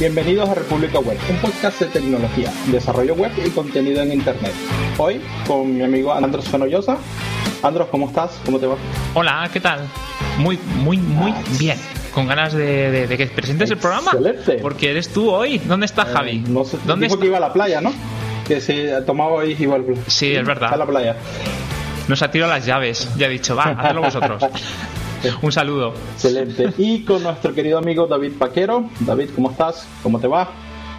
Bienvenidos a República Web, un podcast de tecnología, desarrollo web y contenido en Internet. Hoy con mi amigo Andros Fenollosa. Andros, ¿cómo estás? ¿Cómo te va? Hola, ¿qué tal? Muy, muy, muy bien. Con ganas de, que presentes el programa. Excelente. Porque eres tú hoy. ¿Dónde está eh, Javi? No sé, ¿Dónde dijo que iba a la playa, ¿no? Que se tomaba hoy igual. Sí, es verdad. a la playa. Nos ha tirado las llaves. Ya he dicho, va, hazlo vosotros. Un saludo. Excelente. Y con nuestro querido amigo David Paquero. David, ¿cómo estás? ¿Cómo te va?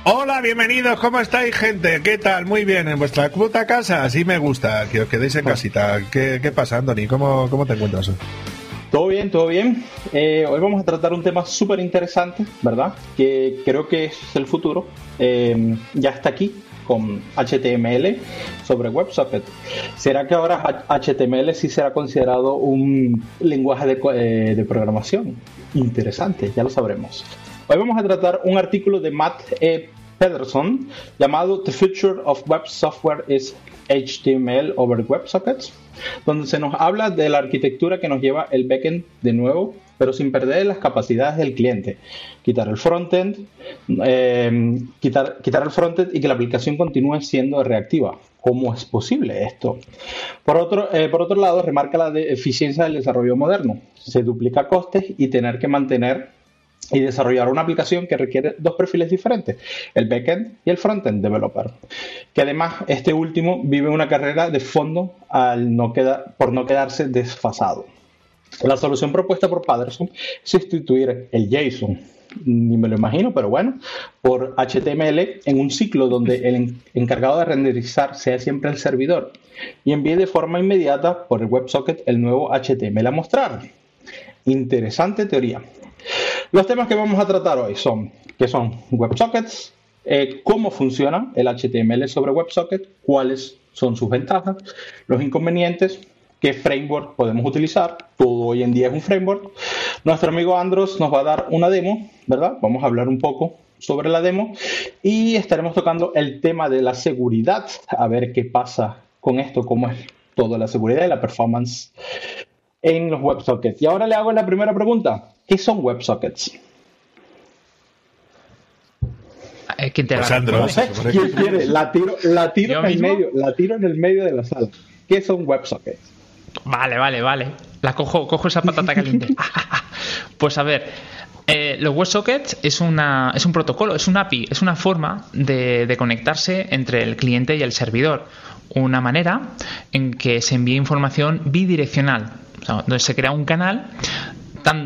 Hola, bienvenidos, ¿cómo estáis, gente? ¿Qué tal? Muy bien, en vuestra puta casa, así me gusta, que os quedéis en casita. ¿Qué, qué pasa, Anthony? ¿Cómo, ¿Cómo te encuentras? Todo bien, todo bien. Eh, hoy vamos a tratar un tema súper interesante, ¿verdad? Que creo que es el futuro. Eh, ya está aquí, con HTML sobre WebSocket. ¿Será que ahora HTML sí será considerado un lenguaje de, eh, de programación? Interesante, ya lo sabremos. Hoy vamos a tratar un artículo de Matt E. Pederson llamado The Future of Web Software is HTML over WebSockets, donde se nos habla de la arquitectura que nos lleva el backend de nuevo pero sin perder las capacidades del cliente. Quitar el frontend, eh, quitar, quitar el frontend y que la aplicación continúe siendo reactiva. ¿Cómo es posible esto? Por otro, eh, por otro lado, remarca la eficiencia del desarrollo moderno. Se duplica costes y tener que mantener y desarrollar una aplicación que requiere dos perfiles diferentes, el backend y el frontend developer. Que además este último vive una carrera de fondo al no quedar, por no quedarse desfasado. La solución propuesta por Patterson es sustituir el JSON, ni me lo imagino, pero bueno, por HTML en un ciclo donde el encargado de renderizar sea siempre el servidor y envíe de forma inmediata por el WebSocket el nuevo HTML a mostrar. Interesante teoría. Los temas que vamos a tratar hoy son qué son WebSockets, eh, cómo funciona el HTML sobre WebSocket, cuáles son sus ventajas, los inconvenientes, qué framework podemos utilizar. Todo hoy en día es un framework. Nuestro amigo Andros nos va a dar una demo, ¿verdad? Vamos a hablar un poco sobre la demo y estaremos tocando el tema de la seguridad, a ver qué pasa con esto, cómo es toda la seguridad y la performance en los WebSockets. Y ahora le hago la primera pregunta. ¿Qué son WebSockets? ¿Quién te pues no sé, ¿quién quiere? La tiro, la tiro en el medio, la tiro en el medio de la sala. ¿Qué son WebSockets? Vale, vale, vale. La cojo, cojo esa patata caliente. pues a ver, eh, los WebSockets es, una, es un protocolo, es un API, es una forma de, conectarse entre el cliente y el servidor. Una manera en que se envíe información bidireccional, donde se crea un canal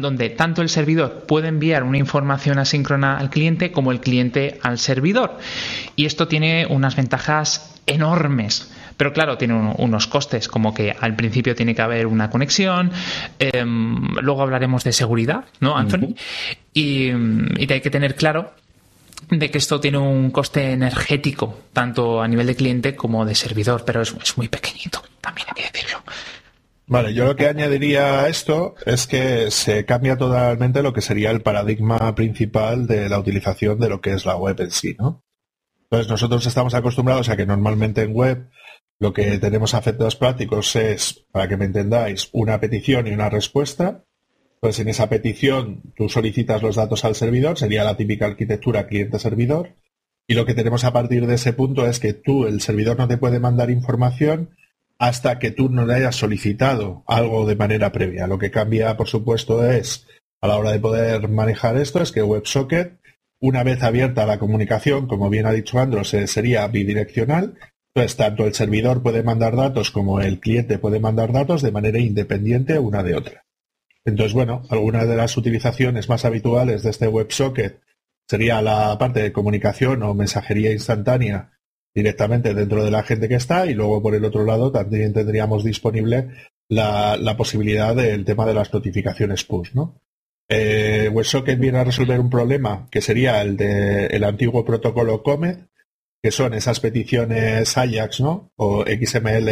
donde tanto el servidor puede enviar una información asíncrona al cliente como el cliente al servidor. Y esto tiene unas ventajas enormes. Pero claro, tiene unos costes, como que al principio tiene que haber una conexión, em, luego hablaremos de seguridad, ¿no, Anthony? y, hay que tener claro de que esto tiene un coste energético, tanto a nivel de cliente como de servidor, pero es, es muy pequeñito, también hay que decirlo. Vale, yo lo que añadiría a esto es que se cambia totalmente lo que sería el paradigma principal de la utilización de lo que es la web en sí, ¿no? Entonces nosotros estamos acostumbrados a que normalmente en web lo que tenemos a efectos prácticos es, para que me entendáis, una petición y una respuesta. Pues en esa petición tú solicitas los datos al servidor, sería la típica arquitectura cliente-servidor. Y lo que tenemos a partir de ese punto es que tú, el servidor, no te puede mandar información hasta que tú no le hayas solicitado algo de manera previa. Lo que cambia, por supuesto, es a la hora de poder manejar esto, es que WebSocket, una vez abierta la comunicación, como bien ha dicho Andros, eh, sería bidireccional entonces, tanto el servidor puede mandar datos como el cliente puede mandar datos de manera independiente una de otra. Entonces, bueno, algunas de las utilizaciones más habituales de este WebSocket sería la parte de comunicación o mensajería instantánea directamente dentro de la gente que está y luego por el otro lado también tendríamos disponible la, posibilidad del tema de las notificaciones push, ¿no? Eh, WebSocket viene a resolver un problema que sería el del antiguo protocolo Comet, que son esas peticiones Ajax, ¿no? O XML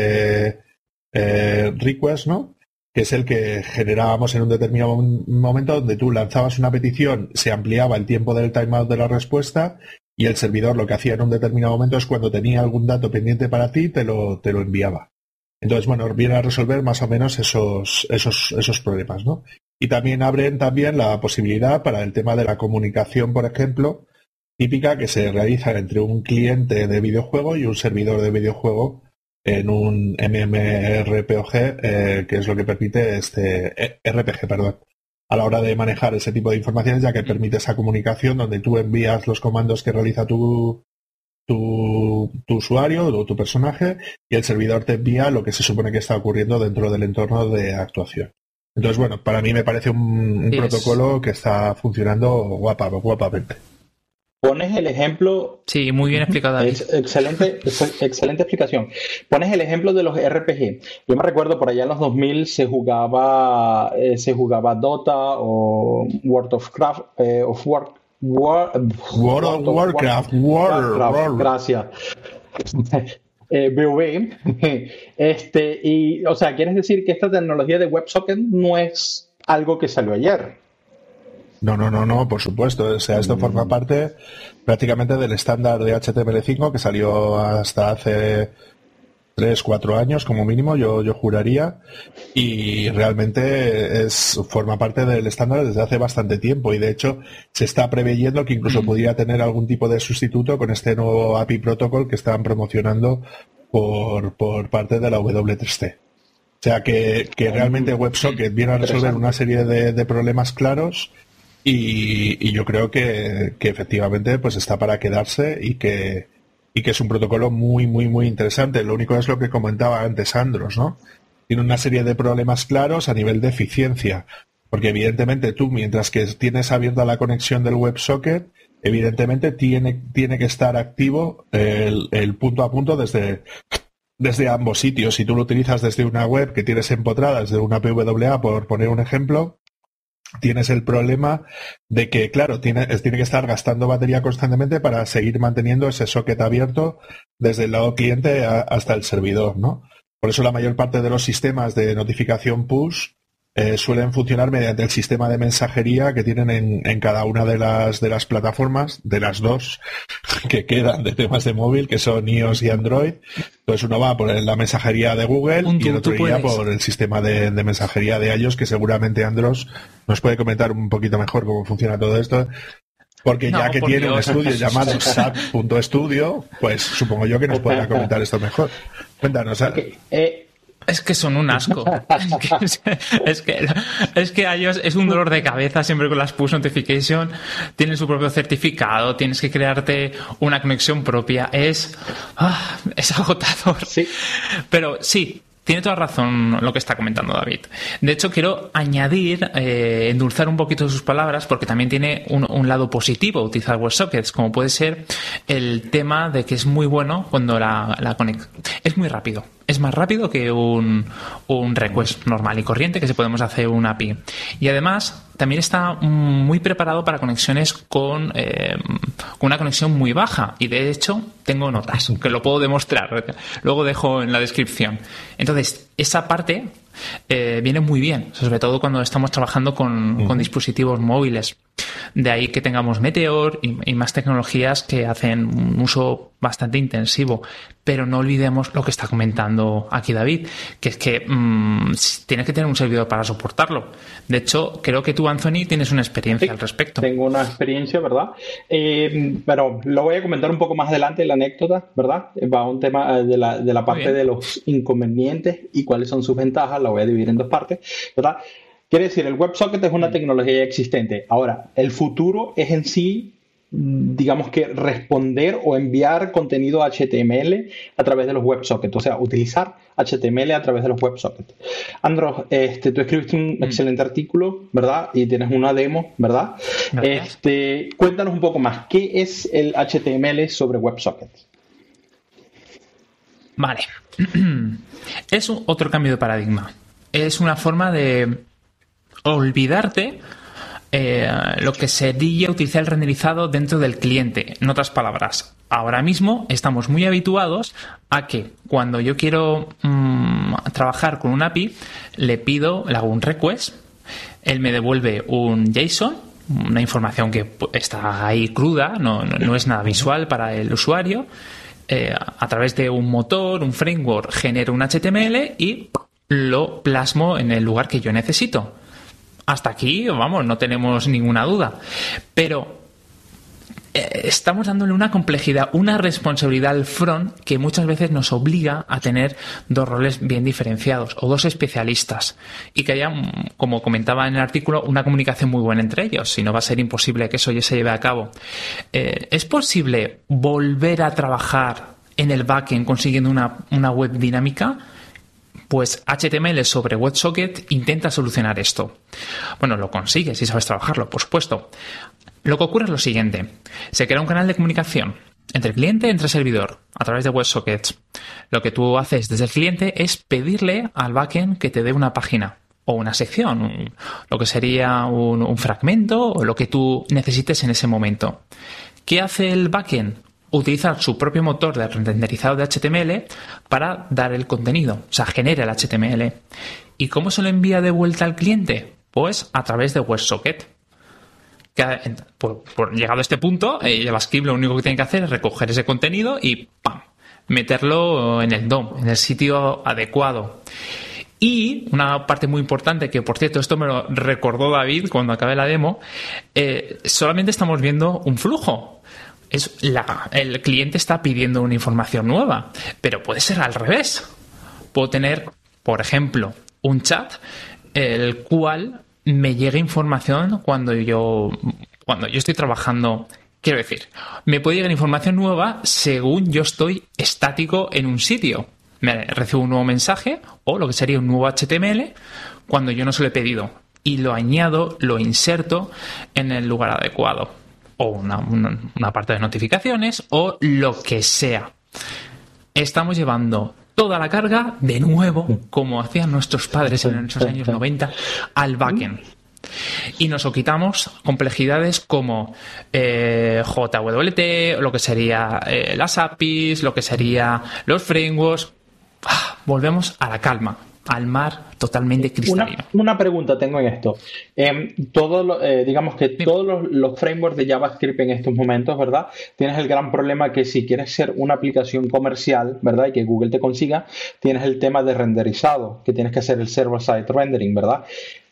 eh, request, ¿no? Que es el que generábamos en un determinado momento donde tú lanzabas una petición, se ampliaba el tiempo del timeout de la respuesta y el servidor lo que hacía en un determinado momento es cuando tenía algún dato pendiente para ti, te lo, te lo enviaba. Entonces, bueno, viene a resolver más o menos esos, esos, esos problemas, ¿no? Y también abren también la posibilidad para el tema de la comunicación, por ejemplo, típica que se realiza entre un cliente de videojuego y un servidor de videojuego en un MMRPOG, eh, que es lo que permite este eh, RPG, perdón, a la hora de manejar ese tipo de informaciones, ya que permite esa comunicación donde tú envías los comandos que realiza tu, tu, usuario o tu personaje y el servidor te envía lo que se supone que está ocurriendo dentro del entorno de actuación. Entonces, bueno, para mí me parece un, protocolo que está funcionando guapa, guapamente. Pones el ejemplo. Sí, muy bien explicado. excelente, excelente explicación. Pones el ejemplo de los RPG. Yo me recuerdo por allá en los 2000 se jugaba, eh, se jugaba Dota o World of Craft, eh, of War, World of Warcraft, Warcraft, gracias. eh, este, y, o sea, ¿quieres decir que esta tecnología de WebSocket no es algo que salió ayer? No, no, no, no, por supuesto. O sea, esto forma mm. parte prácticamente del estándar de HTML5 que salió hasta hace tres, cuatro años como mínimo, yo, yo juraría, y realmente es, forma parte del estándar desde hace bastante tiempo y de hecho se está preveyendo que incluso mm. podría tener algún tipo de sustituto con este nuevo API protocol que están promocionando por, por parte de la W3C. O sea que, que realmente WebSocket viene a resolver una serie de, problemas claros y, yo creo que, efectivamente pues está para quedarse y que, y que es un protocolo muy, muy, muy interesante. Lo único es lo que comentaba antes Andros, ¿no? Tiene una serie de problemas claros a nivel de eficiencia, porque evidentemente tú, mientras que tienes abierta la conexión del WebSocket, evidentemente tiene, tiene que estar activo el, el punto a punto desde, desde ambos sitios. Si tú lo utilizas desde una web que tienes empotrada, desde una PWA, por poner un ejemplo, tienes el problema de que, claro, tiene, tiene que estar gastando batería constantemente para seguir manteniendo ese socket abierto desde el lado cliente hasta el servidor, ¿no? Por eso la mayor parte de los sistemas de notificación push eh, suelen funcionar mediante el sistema de mensajería que tienen en, cada una de las, de las plataformas, de las dos que quedan de temas de móvil, que son iOS y Android. Entonces uno va por la mensajería de Google y el otro iría por el sistema de, mensajería de iOS, que seguramente Andros nos puede comentar un poquito mejor cómo funciona todo esto. Porque ya que tiene un estudio llamado SAP.studio, pues supongo yo que nos podrá comentar esto mejor. Cuéntanos. Eh, es que son un asco. es, que, es que a ellos es un dolor de cabeza siempre con las push notification. Tienen su propio certificado, tienes que crearte una conexión propia. Es, ah, es agotador. Sí. Pero sí, tiene toda razón lo que está comentando David. De hecho, quiero añadir, eh, endulzar un poquito sus palabras, porque también tiene un, lado positivo utilizar WebSockets, como puede ser el tema de que es muy bueno cuando la, la Es muy rápido. Es más rápido que un, un request normal y corriente que se podemos hacer un API. Y además, también está muy preparado para conexiones con, eh, con, una conexión muy baja. Y de hecho, tengo notas que lo puedo demostrar. Luego dejo en la descripción. Entonces, esa parte eh, viene muy bien, sobre todo cuando estamos trabajando con, dispositivos móviles. De ahí que tengamos Meteor y, más tecnologías que hacen un uso bastante intensivo. Pero no olvidemos lo que está comentando aquí David, que es que mm, tienes que tener un servidor para soportarlo. De hecho, creo que tú, Anthony, tienes una experiencia al respecto. Tengo una experiencia, ¿verdad? Eh, pero lo voy a comentar un poco más adelante la anécdota, ¿verdad? Va a un tema eh, de la, de la parte de los inconvenientes y cuáles son sus ventajas voy a dividir en dos partes, ¿verdad? Quiere decir, el WebSocket es una tecnología existente. Ahora, el futuro es en sí, digamos que responder o enviar contenido HTML a través de los WebSockets, o sea, utilizar HTML a través de los WebSockets. Andros, este, tú escribiste un mm. excelente artículo, ¿verdad? Y tienes una demo, ¿verdad? Este, cuéntanos un poco más, ¿qué es el HTML sobre WebSockets? Vale. es otro cambio de paradigma. Es una forma de olvidarte eh, lo que sería utilizar el renderizado dentro del cliente. En otras palabras, ahora mismo estamos muy habituados a que cuando yo quiero mm, trabajar con un API, le pido, le hago un request, él me devuelve un JSON, una información que está ahí cruda, no es nada visual para el usuario eh, a través de un motor, un framework, genero un HTML y lo plasmo en el lugar que yo necesito. Hasta aquí, vamos, no tenemos ninguna duda. Pero eh, estamos dándole una complejidad, una responsabilidad al front que muchas veces nos obliga a tener dos roles bien diferenciados o dos especialistas y que haya, como comentaba en el artículo, una comunicación muy buena entre ellos, si no va a ser imposible que eso ya se lleve a cabo. Eh, ¿Es posible volver a trabajar en el backend consiguiendo una, una web dinámica? Pues HTML sobre WebSocket intenta solucionar esto. Bueno, lo consigue si sabes trabajarlo, por supuesto. Lo que ocurre es lo siguiente. Se crea un canal de comunicación entre cliente y entre servidor a través de WebSockets. Lo que tú haces desde el cliente es pedirle al backend que te dé una página o una sección, lo que sería un, un fragmento o lo que tú necesites en ese momento. ¿Qué hace el backend? Utilizar su propio motor de renderizado de HTML para dar el contenido, o sea, genera el HTML. ¿Y cómo se lo envía de vuelta al cliente? Pues a través de WebSocket. por, llegado a este punto, el JavaScript lo único que tiene que hacer es recoger ese contenido y ¡pam! meterlo en el DOM, en el sitio adecuado. Y una parte muy importante, que por cierto, esto me lo recordó David cuando acabé la demo, eh, solamente estamos viendo un flujo es el cliente está pidiendo una información nueva, pero puede ser al revés. Puedo tener, por ejemplo, un chat el cual me llegue información cuando yo cuando yo estoy trabajando. Quiero decir me puede llegar información nueva según yo estoy estático en un sitio. Me recibo un nuevo mensaje o lo que sería un nuevo HTML cuando yo no se lo he pedido y lo añado lo inserto en el lugar adecuado o una, parte de notificaciones o lo que sea. Estamos llevando toda la carga de nuevo, como hacían nuestros padres en esos años 90, al backend. Y nos quitamos complejidades como eh, JWT, lo que sería eh, las APIs, lo que sería los frameworks. Ah, volvemos a la calma al mar totalmente cristalino. Una, pregunta tengo en esto. Eh, todo eh, digamos que todos los, frameworks de JavaScript en estos momentos, ¿verdad? Tienes el gran problema que si quieres ser una aplicación comercial, ¿verdad? Y que Google te consiga, tienes el tema de renderizado, que tienes que hacer el server-side rendering, ¿verdad?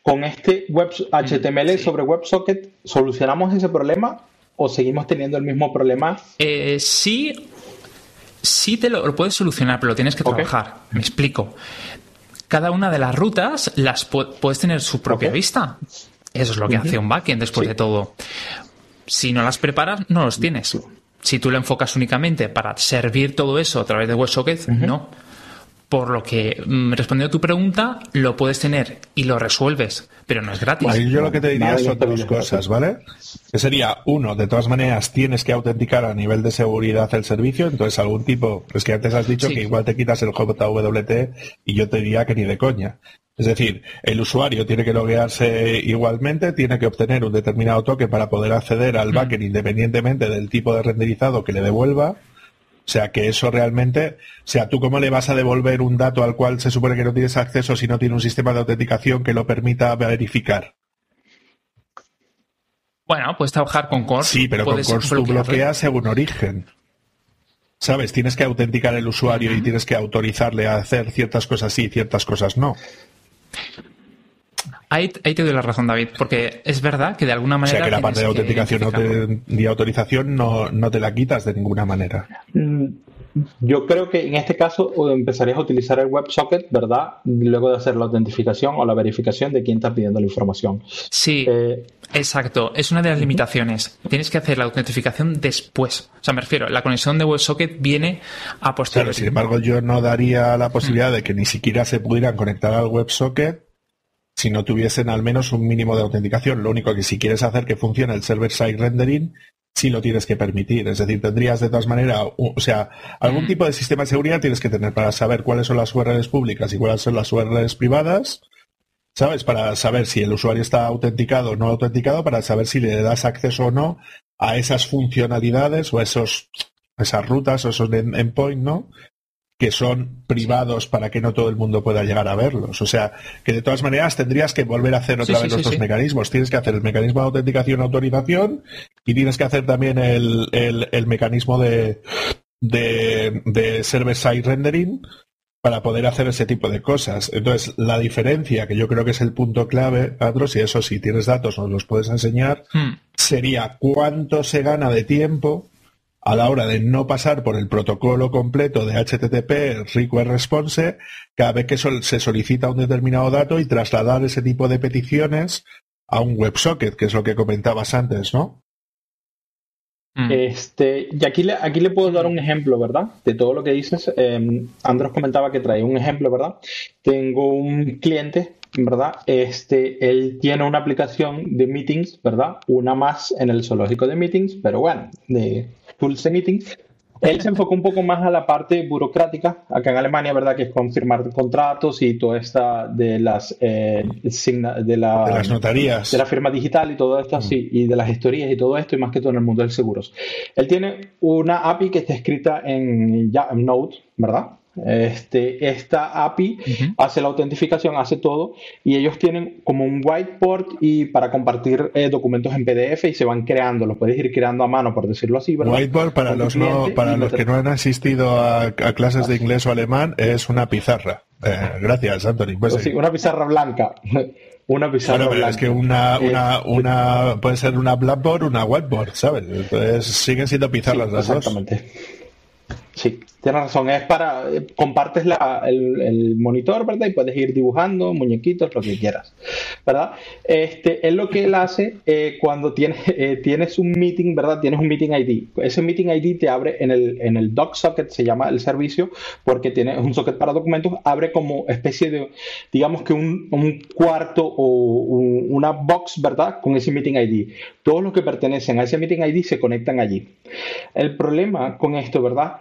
Con este web HTML sobre WebSocket, ¿solucionamos ese problema o seguimos teniendo el mismo problema? Eh, sí, sí te lo, puedes solucionar, pero lo tienes que trabajar. Me explico cada una de las rutas las puedes tener su propia vista. Eso es lo que hace un backend después de todo. Si no las preparas, no los tienes. Si tú lo enfocas únicamente para servir todo eso a través de WebSocket, no. Por lo que, mm, respondiendo a tu pregunta, lo puedes tener y lo resuelves, pero no es gratis. yo lo que te diría son dos cosas, ¿vale? Que sería, uno, de todas maneras, tienes que autenticar a nivel de seguridad el servicio, entonces algún tipo, es que antes has dicho que igual te quitas el JWT y yo te diría que ni de coña. Es decir, el usuario tiene que loguearse igualmente, tiene que obtener un determinado toque para poder acceder al mm. backend independientemente del tipo de renderizado que le devuelva o sea, que eso realmente, o sea, ¿tú cómo le vas a devolver un dato al cual se supone que no tienes acceso si no tiene un sistema de autenticación que lo permita verificar? Bueno, puedes trabajar con Core. Sí, pero con Core tú bloqueas según origen. ¿Sabes? Tienes que autenticar el usuario y tienes que autorizarle a hacer ciertas cosas sí y ciertas cosas no. Ahí, te doy la razón, David, porque es verdad que de alguna manera. O sea, que la parte de autenticación y autorización no, no, te la quitas de ninguna manera. Mm, yo creo que en este caso empezarías a utilizar el WebSocket, ¿verdad? Luego de hacer la autentificación o la verificación de quién está pidiendo la información. Sí. Eh, exacto, es una de las limitaciones. Tienes que hacer la autentificación después. O sea, me refiero, la conexión de WebSocket viene a posteriori. Claro, sin embargo, yo no daría la posibilidad de que ni siquiera se pudieran conectar al WebSocket si no tuviesen al menos un mínimo de autenticación. Lo único que si quieres hacer que funcione el server-side rendering, sí lo tienes que permitir. Es decir, tendrías de todas maneras, o sea, algún tipo de sistema de seguridad tienes que tener para saber cuáles son las URLs públicas y cuáles son las URLs privadas. ¿Sabes? Para saber si el usuario está autenticado o no autenticado, para saber si le das acceso o no a esas funcionalidades o esos, esas rutas o esos endpoints, ¿no? Que son privados para que no todo el mundo pueda llegar a verlos. O sea, que de todas maneras tendrías que volver a hacer otra vez los dos mecanismos. Tienes que hacer el mecanismo de autenticación autorización y tienes que hacer también el, el, mecanismo de, de, de server-side rendering para poder hacer ese tipo de cosas. Entonces, la diferencia, que yo creo que es el punto clave, Andros, y eso si tienes datos nos los puedes enseñar, Hmm. sería cuánto se gana de tiempo a la hora de no pasar por el protocolo completo de HTTP Request Response cada vez que sol- se solicita un determinado dato y trasladar ese tipo de peticiones a un WebSocket, que es lo que comentabas antes, ¿no? Mm. Este, y aquí le, aquí le puedo dar un ejemplo, ¿verdad? De todo lo que dices. Eh, Andros comentaba que traía un ejemplo, ¿verdad? Tengo un cliente, ¿verdad? Este, él tiene una aplicación de meetings, ¿verdad? Una más en el zoológico de meetings, pero bueno, de tools de meetings. Él se enfocó un poco más a la parte burocrática, acá en Alemania, ¿verdad? Que es confirmar contratos y toda esta de las, eh, signa- de, la, De las notarías. de la firma digital y todo esto así, y de las gestorías y todo esto, y más que todo en el mundo de seguros. Él tiene una API que está escrita en, ya, en Node, ¿verdad? Este, esta API hace la autentificación, hace todo, y ellos tienen como un whiteboard y para compartir eh, documentos en PDF y se van creando, los puedes ir creando a mano, por decirlo así, ¿verdad? Whiteboard, para Con los, no, para los que no han asistido a, a clases de inglés o alemán, es una pizarra. Eh, gracias, Anthony. Pues sí, una pizarra blanca. una pizarra Bueno, pero blanca. es que una, Eh, una, una puede ser una blackboard, una whiteboard, ¿sabes? Entonces siguen siendo pizarras Sí, las dos. exactamente. Sí, tienes razón. Es para. eh, compartes el, monitor, ¿verdad? Y puedes ir dibujando muñequitos, lo que quieras, ¿verdad? Este, es lo que él hace eh, cuando tienes, eh, tienes un meeting, ¿verdad? Tienes un meeting ID. Ese meeting ID te abre en el, en el doc socket, se llama el servicio, porque tiene un socket para documentos, abre como especie de, digamos que un, un cuarto o un- una box, ¿verdad? Con ese meeting ID. Todos los que pertenecen a ese meeting ID se conectan allí. El problema con esto, ¿verdad?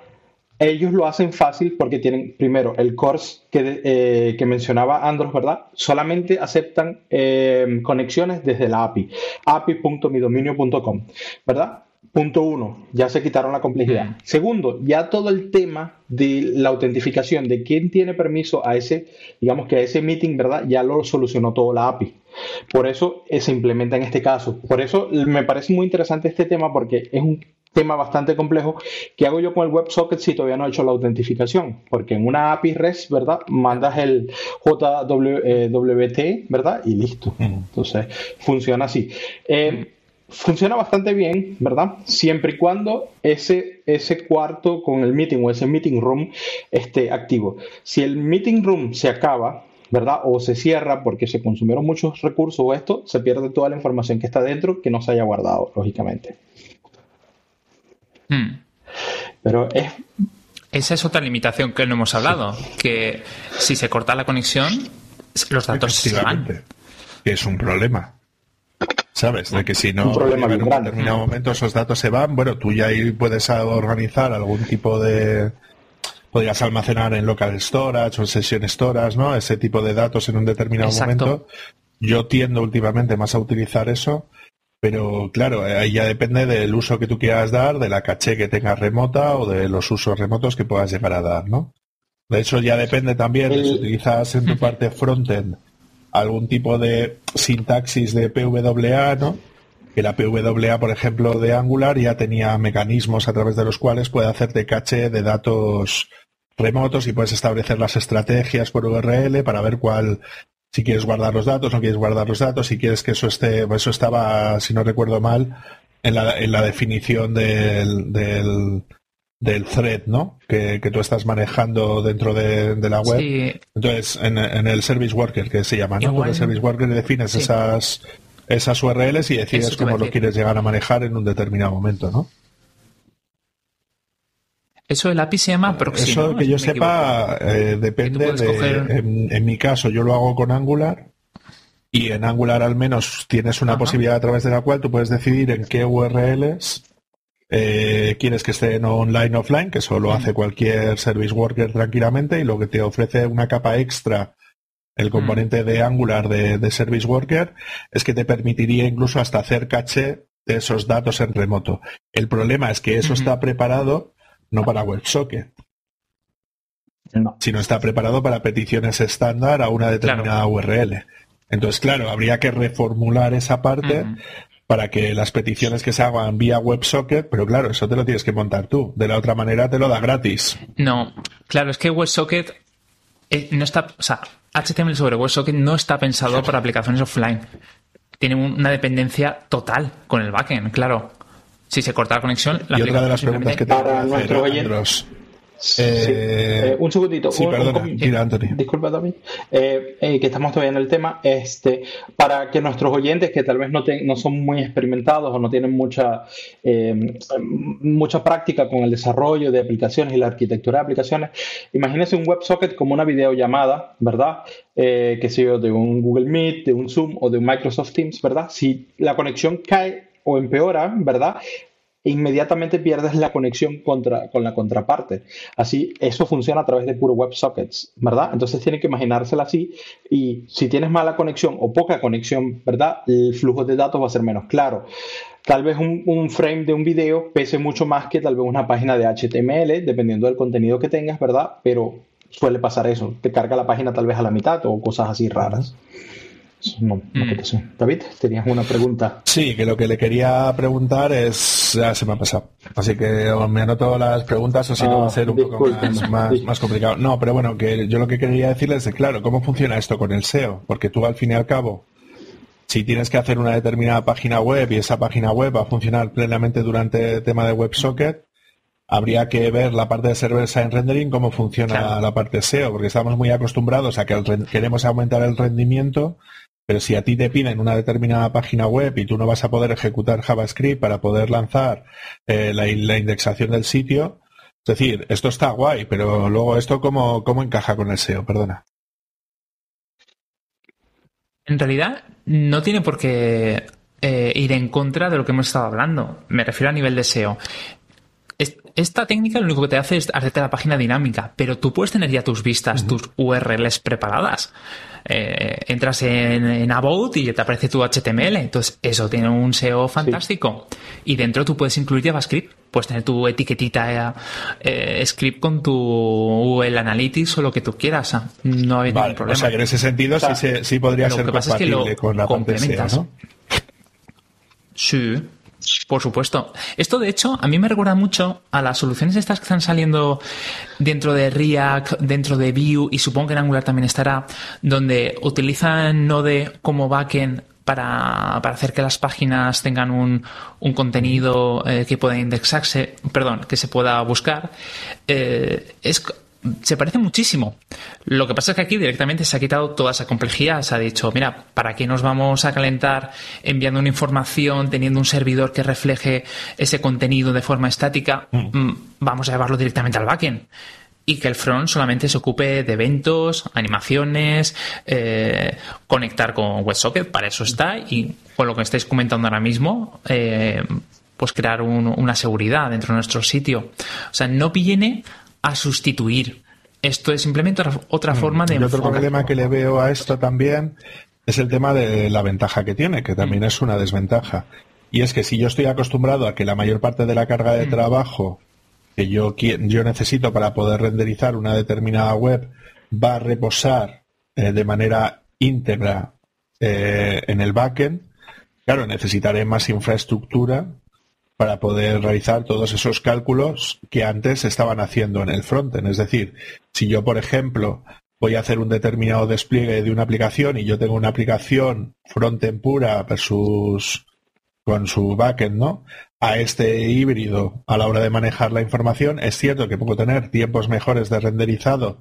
Ellos lo hacen fácil porque tienen, primero, el course que, eh, que mencionaba Andros, ¿verdad? Solamente aceptan eh, conexiones desde la API, api.midominio.com, ¿verdad? Punto uno, ya se quitaron la complejidad. Mm. Segundo, ya todo el tema de la autentificación, de quién tiene permiso a ese, digamos que a ese meeting, ¿verdad? Ya lo solucionó todo la API. Por eso eh, se implementa en este caso. Por eso me parece muy interesante este tema porque es un tema bastante complejo que hago yo con el WebSocket si todavía no he hecho la autentificación. Porque en una API REST, ¿verdad? Mandas el JWT, ¿verdad? Y listo. Entonces, funciona así. Eh, funciona bastante bien, ¿verdad? Siempre y cuando ese, ese cuarto con el meeting o ese meeting room esté activo. Si el meeting room se acaba, ¿verdad? O se cierra porque se consumieron muchos recursos o esto, se pierde toda la información que está dentro que no se haya guardado, lógicamente. Mm. Pero es Esa es otra limitación que no hemos hablado, que si se corta la conexión, los datos se van. Es un problema. ¿Sabes? De que si no Un problema en un determinado momento esos datos se van, bueno, tú ya ahí puedes organizar algún tipo de podrías almacenar en local storage o en session storage, ¿no? Ese tipo de datos en un determinado Exacto. momento. Yo tiendo últimamente más a utilizar eso, pero claro, ahí ya depende del uso que tú quieras dar, de la caché que tengas remota o de los usos remotos que puedas llegar a dar, ¿no? De hecho, ya depende también de si utilizas en tu parte frontend algún tipo de sintaxis de PWA, ¿no? Que la PWA, por ejemplo, de Angular ya tenía mecanismos a través de los cuales puede hacerte caché de datos remotos y puedes establecer las estrategias por URL para ver cuál, si quieres guardar los datos, no quieres guardar los datos, si quieres que eso esté, eso estaba, si no recuerdo mal, en la, en la definición del, del, del thread, ¿no? Que, que tú estás manejando dentro de, de la web. Sí, Entonces, en, en el Service Worker, que se llama, ¿no? Igual- el Service Worker defines Sí. esas, esas URLs y decides cómo lo quieres llegar a manejar en un determinado momento, ¿no? Eso el API se llama Proxy. Eso ¿no? que yo sepa eh, depende de... coger- En, en mi caso yo lo hago con Angular y en Angular al menos tienes una Ajá. posibilidad a través de la cual tú puedes decidir en qué URLs eh, quieres que estén online offline, que eso lo hace cualquier service worker tranquilamente y lo que te ofrece una capa extra el componente de Angular de, de Service Worker es que te permitiría incluso hasta hacer caché de esos datos en remoto. El problema es que eso está preparado no para WebSocket, no. sino está preparado para peticiones estándar a una determinada URL. Entonces, claro, habría que reformular esa parte para que las peticiones que se hagan vía WebSocket, pero claro, eso te lo tienes que montar tú. De la otra manera te lo da gratis. No, claro, es que WebSocket eh, no está, o sea, HTML sobre WebSocket no está pensado para aplicaciones offline. Tiene una dependencia total con el backend, claro. Si se corta la conexión, la y otra de las preguntas que te para nuestros oyentes eh, eh, un segundito. Sí, perdona, Disculpa, también. Eh, que estamos todavía en el tema. Este, para que nuestros oyentes que tal vez no, no son muy experimentados o no tienen mucha, mucha práctica con el desarrollo de aplicaciones y la arquitectura de aplicaciones, imagínense un WebSocket como una videollamada, ¿verdad? que sea de un Google Meet, de un Zoom o de un Microsoft Teams, ¿verdad? Si la conexión cae o empeora, ¿verdad? inmediatamente pierdes la conexión contra, con la contraparte. Así, eso funciona a través de puro WebSockets, ¿verdad? Entonces tienen que imaginársela así y si tienes mala conexión o poca conexión, ¿verdad? El flujo de datos va a ser menos claro. Tal vez un, un, frame de un video pese mucho más que tal vez una página de HTML, dependiendo del contenido que tengas, ¿verdad? Pero suele pasar eso, te carga la página tal vez a la mitad o cosas así raras. No, no mm. David, tenías una pregunta. Sí, que lo que le quería preguntar es. Ya se me ha pasado. Así que me anoto las preguntas o si no va a ser un poco más, complicado. No, pero bueno, que yo lo que quería decirles es, claro, ¿cómo funciona esto con el SEO? Porque tú al fin y al cabo, si tienes que hacer una determinada página web y esa página web va a funcionar plenamente durante el tema de WebSocket, habría que ver la parte de server side rendering, cómo funciona la parte SEO, porque estamos muy acostumbrados a que queremos aumentar el rendimiento pero si a ti te piden una determinada página web y tú no vas a poder ejecutar JavaScript para poder lanzar eh, la, indexación del sitio, es decir, esto está guay, pero luego esto cómo, cómo encaja con el SEO, perdona. En realidad no tiene por qué eh, ir en contra de lo que hemos estado hablando. Me refiero a nivel de SEO. Esta técnica lo único que te hace es hacerte la página dinámica, pero tú puedes tener ya tus vistas, tus URLs preparadas. Eh, entras en, About y te aparece tu HTML. Entonces, eso tiene un SEO fantástico. Y dentro tú puedes incluir JavaScript. Puedes tener tu etiquetita eh, script con tu UL Analytics o lo que tú quieras. No hay ningún problema. O sea, que en ese sentido sí, sí podría ser compatible con la complementas. ¿no? Sí. Por supuesto. Esto, de hecho, a mí me recuerda mucho a las soluciones estas que están saliendo dentro de React, dentro de Vue, y supongo que en Angular también estará, donde utilizan Node como backend para, para hacer que las páginas tengan un, un contenido eh, que pueda indexarse, perdón, que se pueda buscar. Eh, es se parece muchísimo. Lo que pasa es que aquí directamente se ha quitado toda esa complejidad. Se ha dicho, mira, ¿para qué nos vamos a calentar enviando una información, teniendo un servidor que refleje ese contenido de forma estática? Mm. Mm, vamos a llevarlo directamente al backend. Y que el front solamente se ocupe de eventos, animaciones, eh, conectar con WebSocket, para eso está. Y con lo que estáis comentando ahora mismo, eh, pues crear una seguridad dentro de nuestro sitio. O sea, no viene a sustituir. Esto es simplemente otra, mm. forma de... Y otro problema que le veo a esto también es el tema de la ventaja que tiene, que también mm. es una desventaja. Y es que si yo estoy acostumbrado a que la mayor parte de la carga de mm. trabajo que yo, yo necesito para poder renderizar una determinada web va a reposar eh, de manera íntegra eh, en el backend, claro, necesitaré más infraestructura para poder realizar todos esos cálculos que antes estaban haciendo en el frontend. Es decir, si yo, por ejemplo, voy a hacer un determinado despliegue de una aplicación y yo tengo una aplicación frontend pura versus con su backend, ¿no? A este híbrido a la hora de manejar la información, es cierto que puedo tener tiempos mejores de renderizado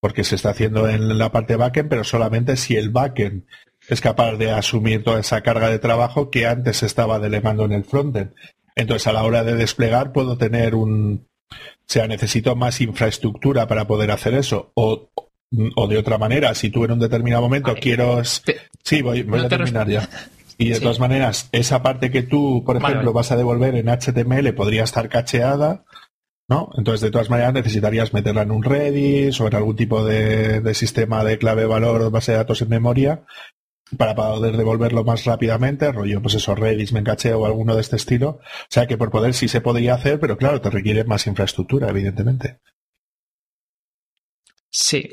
porque se está haciendo en la parte backend, pero solamente si el backend es capaz de asumir toda esa carga de trabajo que antes estaba delegando en el frontend. Entonces, a la hora de desplegar, puedo tener un. O sea, necesito más infraestructura para poder hacer eso. O, de otra manera, si tú en un determinado momento quiero. Sí, voy, a terminar ya. Y de todas maneras, esa parte que tú, por ejemplo, vas a devolver en HTML podría estar cacheada, ¿no? Entonces, de todas maneras, necesitarías meterla en un Redis o en algún tipo de, de sistema de clave valor o base de datos en memoria para poder devolverlo más rápidamente, rollo, pues eso, Redis, Mencache o alguno de este estilo. O sea que por poder sí se podría hacer, pero claro, te requiere más infraestructura, evidentemente. Sí,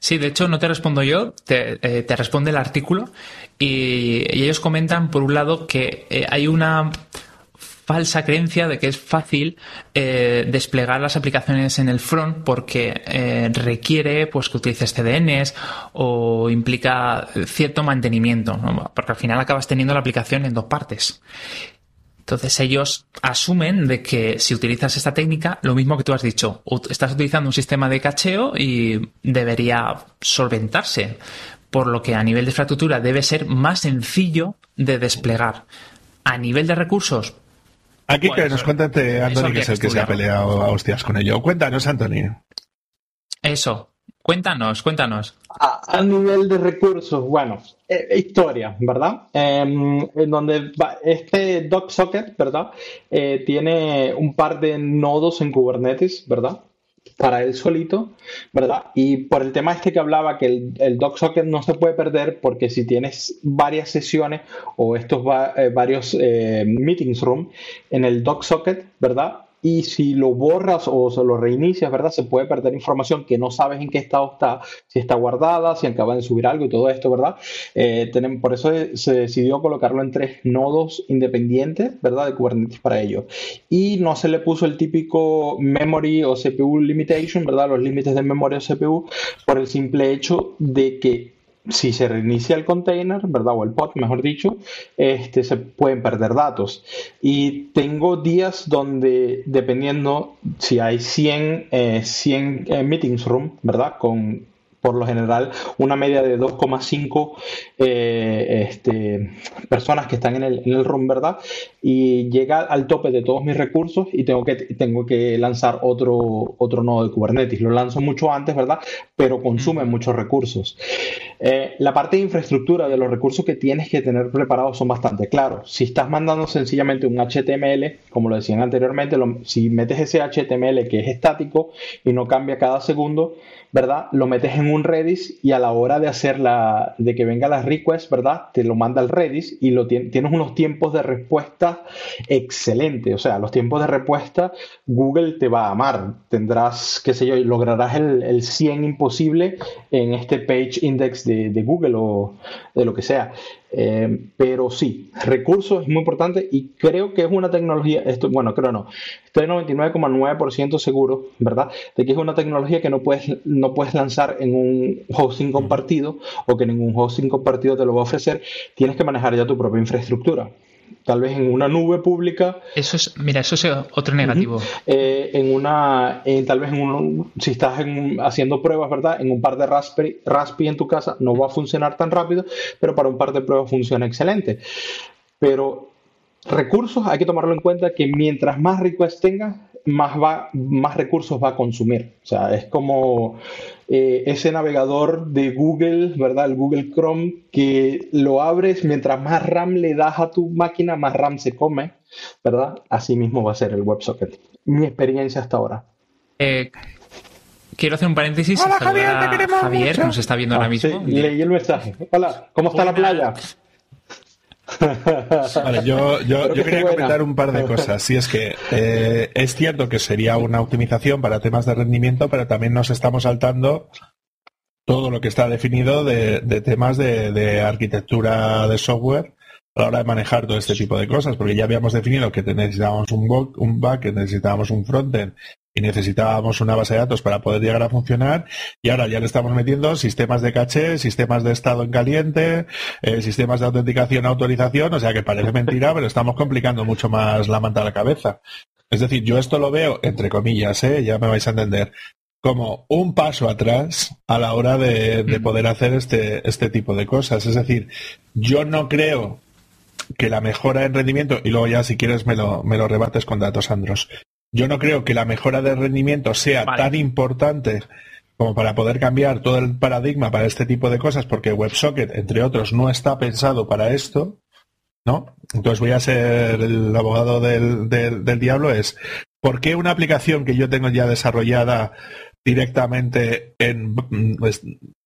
sí, de hecho no te respondo yo, te, eh, responde el artículo y, ellos comentan, por un lado, que eh, hay una falsa creencia de que es fácil eh, desplegar las aplicaciones en el front porque eh, requiere pues que utilices CDNs o implica cierto mantenimiento, porque al final acabas teniendo la aplicación en dos partes. Entonces ellos asumen de que si utilizas esta técnica, lo mismo que tú has dicho, estás utilizando un sistema de cacheo y debería solventarse, por lo que a nivel de infraestructura debe ser más sencillo de desplegar. A nivel de recursos, Aquí que nos cuéntate, Anthony, que es el que se ha peleado a hostias con ello. Cuéntanos, Anthony. Eso, cuéntanos, cuéntanos. A, nivel de recursos, bueno, eh, historia, ¿verdad? Em, en donde este DocSocket, ¿verdad? Eh, tiene un par de nodos en Kubernetes, ¿verdad? Para él solito, ¿verdad? Y por el tema este que hablaba, que el, el socket no se puede perder porque si tienes varias sesiones o estos eh, varios eh, meetings room en el socket, ¿verdad? Y si lo borras o se lo reinicias, ¿verdad? Se puede perder información que no sabes en qué estado está, si está guardada, si acaba de subir algo y todo esto, ¿verdad? Eh, por eso se decidió colocarlo en tres nodos independientes, ¿verdad? De Kubernetes para ello. Y no se le puso el típico memory o CPU limitation, ¿verdad? Los límites de memoria o CPU por el simple hecho de que si se reinicia el container, ¿verdad? O el pod, mejor dicho, este, se pueden perder datos. Y tengo días donde, dependiendo si hay 100, 100 eh, eh, meetings room, ¿verdad? Con por lo general una media de 2,5 eh, este, personas que están en el, en el room, ¿verdad? Y llega al tope de todos mis recursos y tengo que, tengo que lanzar otro, otro nodo de Kubernetes. Lo lanzo mucho antes, ¿verdad? Pero consume muchos recursos. Eh, la parte de infraestructura de los recursos que tienes que tener preparados son bastante claros. Si estás mandando sencillamente un HTML, como lo decían anteriormente, si metes ese HTML que es estático y no cambia cada segundo, ¿verdad? Lo metes en un Redis y a la hora de hacer la, de que venga la request, ¿verdad? Te lo manda al Redis y lo tienes unos tiempos de respuesta excelentes. O sea, los tiempos de respuesta Google te va a amar. Tendrás, qué sé yo, lograrás el, el 100 imposible en este page index de, de Google o de lo que sea. Eh, pero sí, recursos es muy importante y creo que es una tecnología, esto, bueno, creo no, estoy 99,9% seguro, ¿verdad? De que es una tecnología que no puedes, no puedes lanzar en un hosting compartido o que ningún hosting compartido te lo va a ofrecer, tienes que manejar ya tu propia infraestructura tal vez en una nube pública. Eso es, mira, eso es otro negativo. Eh, en una, tal vez en un, si estás haciendo pruebas, ¿verdad? En un par de Raspberry, Raspberry en tu casa no va a funcionar tan rápido, pero para un par de pruebas funciona excelente. Pero recursos hay que tomarlo en cuenta que mientras más requests tengas, más, va, más recursos va a consumir. O sea, es como eh, ese navegador de Google, ¿verdad? El Google Chrome, que lo abres, mientras más RAM le das a tu máquina, más RAM se come, ¿verdad? Así mismo va a ser el WebSocket. Mi experiencia hasta ahora. Eh, quiero hacer un paréntesis. Hola Javier, te queremos Javier, nos está viendo ahora ah, mismo. leí el mensaje. Hola, ¿cómo está la playa? Vale, yo, yo, quería comentar un par de cosas. Si es que eh, es cierto que sería una optimización para temas de rendimiento, pero también nos estamos saltando todo lo que está definido de, temas de, arquitectura de software a la hora de manejar todo este tipo de cosas, porque ya habíamos definido que necesitábamos un, un back, que necesitábamos un frontend y necesitábamos una base de datos para poder llegar a funcionar y ahora ya le estamos metiendo sistemas de caché, sistemas de estado en caliente, eh, sistemas de autenticación, autorización, o sea que parece mentira, pero estamos complicando mucho más la manta a la cabeza. Es decir, yo esto lo veo, entre comillas, ¿eh? ya me vais a entender, como un paso atrás a la hora de, de poder hacer este, este tipo de cosas. Es decir, yo no creo que la mejora en rendimiento, y luego ya si quieres me lo, me lo rebates con datos, Andros, yo no creo que la mejora de rendimiento sea tan importante como para poder cambiar todo el paradigma para este tipo de cosas, porque WebSocket, entre otros, no está pensado para esto, ¿no? Entonces voy a ser el abogado del, del, diablo, es ¿por qué una aplicación que yo tengo ya desarrollada directamente en, pues,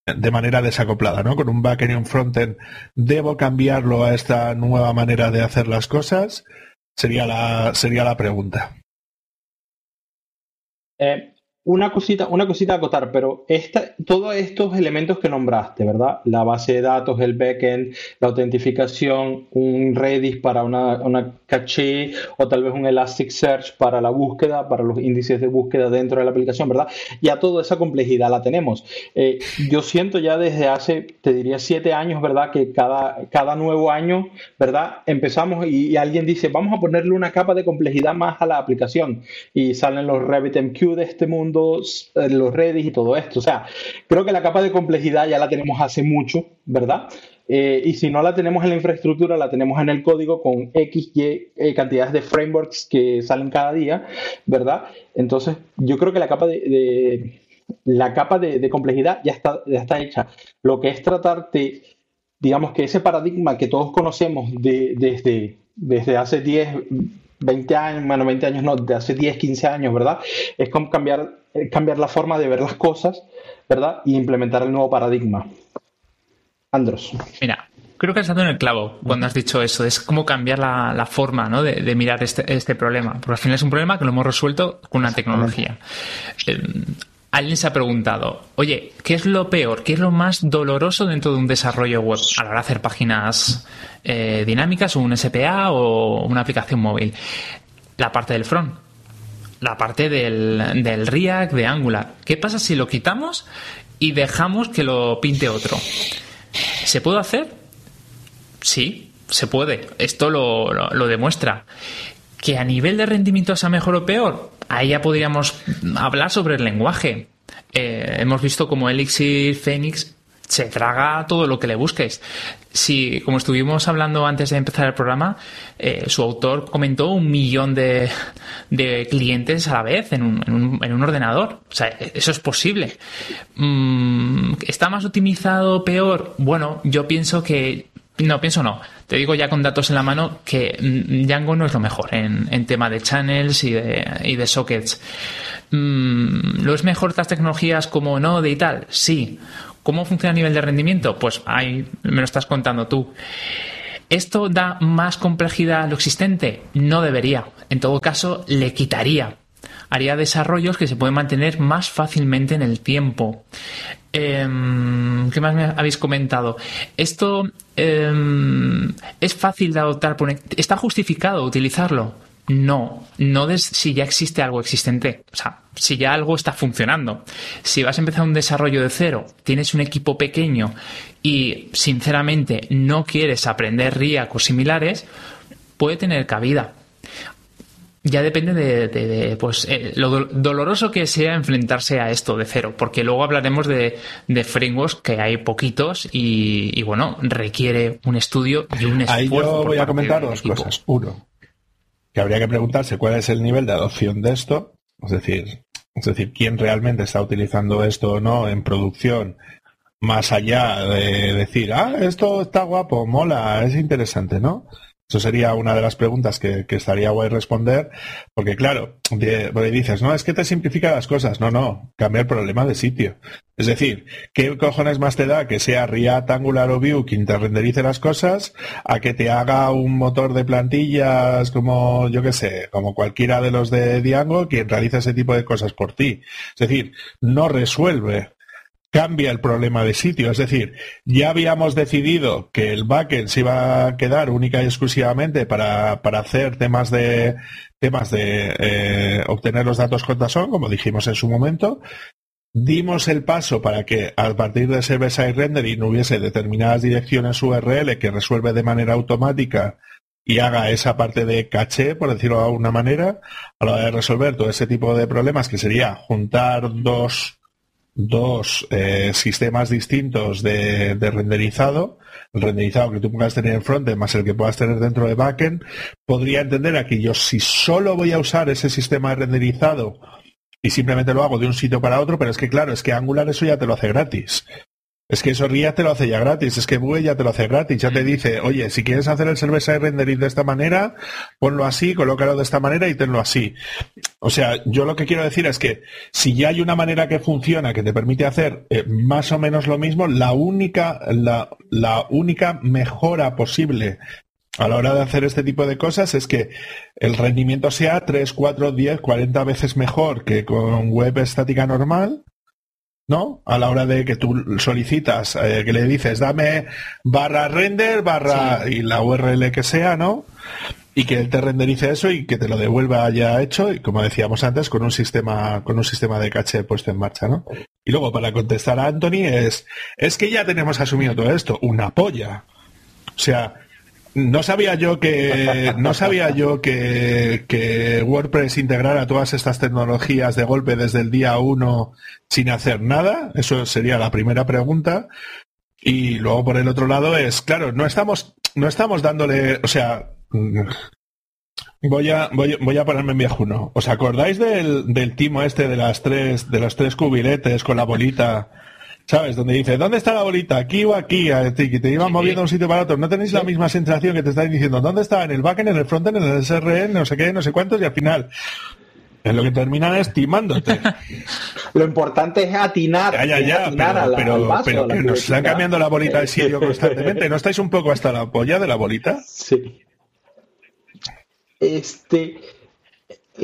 de manera desacoplada, ¿no? Con un backend y un frontend, ¿debo cambiarlo a esta nueva manera de hacer las cosas? Sería la, sería la pregunta. Eh, una cosita, una cosita a acotar, pero esta, todos estos elementos que nombraste, ¿verdad? La base de datos, el backend, la autentificación, un Redis para una, una caché o tal vez un Elasticsearch para la búsqueda, para los índices de búsqueda dentro de la aplicación, ¿verdad? Ya toda esa complejidad la tenemos. Eh, yo siento ya desde hace, te diría, siete años, ¿verdad? Que cada, cada nuevo año, ¿verdad? Empezamos y, alguien dice, vamos a ponerle una capa de complejidad más a la aplicación y salen los RabbitMQ de este mundo eh, los Redis y todo esto. O sea, creo que la capa de complejidad ya la tenemos hace mucho, ¿verdad? Eh, y si no la tenemos en la infraestructura, la tenemos en el código con X, Y eh, cantidades de frameworks que salen cada día, ¿verdad? Entonces, yo creo que la capa de, la capa de, complejidad ya está, ya está hecha. Lo que es tratar de, digamos que ese paradigma que todos conocemos de, desde, desde hace 10, 20 años, bueno, 20 años no, de hace 10, 15 años, ¿verdad? Es como cambiar, cambiar la forma de ver las cosas, ¿verdad? Y implementar el nuevo paradigma. Andros. Mira, creo que has dado en el clavo cuando has dicho eso. Es como cambiar la, forma ¿no? de, mirar este, este, problema. Porque al final es un problema que lo hemos resuelto con una tecnología. Eh, alguien se ha preguntado, oye, ¿qué es lo peor? ¿Qué es lo más doloroso dentro de un desarrollo web a la hora de hacer páginas eh, dinámicas o un SPA o una aplicación móvil? La parte del front, la parte del, del React, de Angular. ¿Qué pasa si lo quitamos y dejamos que lo pinte otro? ¿Se puede hacer? Sí, se puede. Esto lo, lo demuestra. ¿Que a nivel de rendimiento sea mejor o peor? ahí ya podríamos hablar sobre el lenguaje. Eh, hemos visto como Elixir Phoenix se traga todo lo que le busques. Si, como estuvimos hablando antes de empezar el programa, eh, su autor comentó un millón de, clientes a la vez en un, ordenador. O sea, eso es posible. Mm, ¿Está más optimizado, peor? Bueno, yo pienso que no, pienso no. Te digo ya con datos en la mano que mm, Django no es lo mejor en, tema de channels y de, sockets. Mm, ¿Lo es mejor estas tecnologías como Node y tal? Sí. ¿Cómo funciona a nivel de rendimiento? Pues ahí me lo estás contando tú. ¿Esto da más complejidad a lo existente? No debería. En todo caso, le quitaría haría desarrollos que se pueden mantener más fácilmente en el tiempo. Em, ¿Qué más me habéis comentado? Esto em, es fácil de adoptar. ¿Está justificado utilizarlo? No, no si ya existe algo existente. O sea, si ya algo está funcionando. Si vas a empezar un desarrollo de cero, tienes un equipo pequeño y sinceramente no quieres aprender React o similares, puede tener cabida ya depende de, pues, eh, lo doloroso que sea enfrentarse a esto de cero, porque luego hablaremos de, de frameworks que hay poquitos y, bueno, requiere un estudio y un esfuerzo. Ahí yo voy a comentar dos cosas. Uno, que habría que preguntarse cuál es el nivel de adopción de esto, es decir, es decir, quién realmente está utilizando esto o no en producción, más allá de decir, ah, esto está guapo, mola, es interesante, ¿no? Eso sería una de las preguntas que, estaría guay responder, porque claro, dices, no, es que te simplifica las cosas. No, no, cambia el problema de sitio. Es decir, ¿qué cojones más te da que sea React, Angular o Vue quien te renderice las cosas a que te haga un motor de plantillas como, yo qué sé, como cualquiera de los de Django quien realiza ese tipo de cosas por ti? Es decir, no resuelve cambia el problema de sitio. Es decir, ya habíamos decidido que el backend se iba a quedar única y exclusivamente para, hacer temas de temas de eh, obtener los datos con como dijimos en su momento. Dimos el paso para que a partir de server-side rendering hubiese determinadas direcciones URL que resuelve de manera automática y haga esa parte de caché, por decirlo de alguna manera, a la hora de resolver todo ese tipo de problemas, que sería juntar dos dos eh, sistemas distintos de, renderizado, el renderizado que tú puedas tener en frontend más el que puedas tener dentro de backend, podría entender aquí yo si solo voy a usar ese sistema de renderizado y simplemente lo hago de un sitio para otro, pero es que claro, es que Angular eso ya te lo hace gratis. Es que eso React te lo hace ya gratis, es que Vue ya te lo hace gratis, ya te dice, oye, si quieres hacer el server-side rendering de esta manera, ponlo así, colócalo de esta manera y tenlo así. O sea, yo lo que quiero decir es que si ya hay una manera que funciona que te permite hacer eh, más o menos lo mismo, la única, la, la única mejora posible a la hora de hacer este tipo de cosas es que el rendimiento sea 3, 4, 10, 40 veces mejor que con web estática normal, ¿no? A la hora de que tú solicitas, eh, que le dices, dame barra render, barra y la URL que sea, ¿no? Y que él te renderice eso y que te lo devuelva ya hecho, y como decíamos antes, con un sistema, con un sistema de caché puesto en marcha, ¿no? Y luego para contestar a Anthony es, es que ya tenemos asumido todo esto, una polla. O sea, no sabía yo que no sabía yo que, que, WordPress integrara todas estas tecnologías de golpe desde el día uno sin hacer nada. Eso sería la primera pregunta. Y luego por el otro lado es, claro, no estamos, no estamos dándole, o sea, voy a, voy, voy a ponerme en viejuno. ¿Os acordáis del, del timo este de las tres, de los tres cubiletes con la bolita? ¿Sabes? Donde dice, ¿dónde está la bolita? ¿Aquí o aquí? Que te iban moviendo de un sitio para otro. No tenéis la misma sensación que te estáis diciendo, ¿dónde está? ¿En el backend, en el frontend, en el SRN, no sé qué, no sé cuántos? Y al final, en lo que terminan estimándote. lo importante es atinar. Ya, ya, ya, pero, pero, que nos están cambiando la bolita de sitio constantemente. ¿No estáis un poco hasta la polla de la bolita? Sí. Este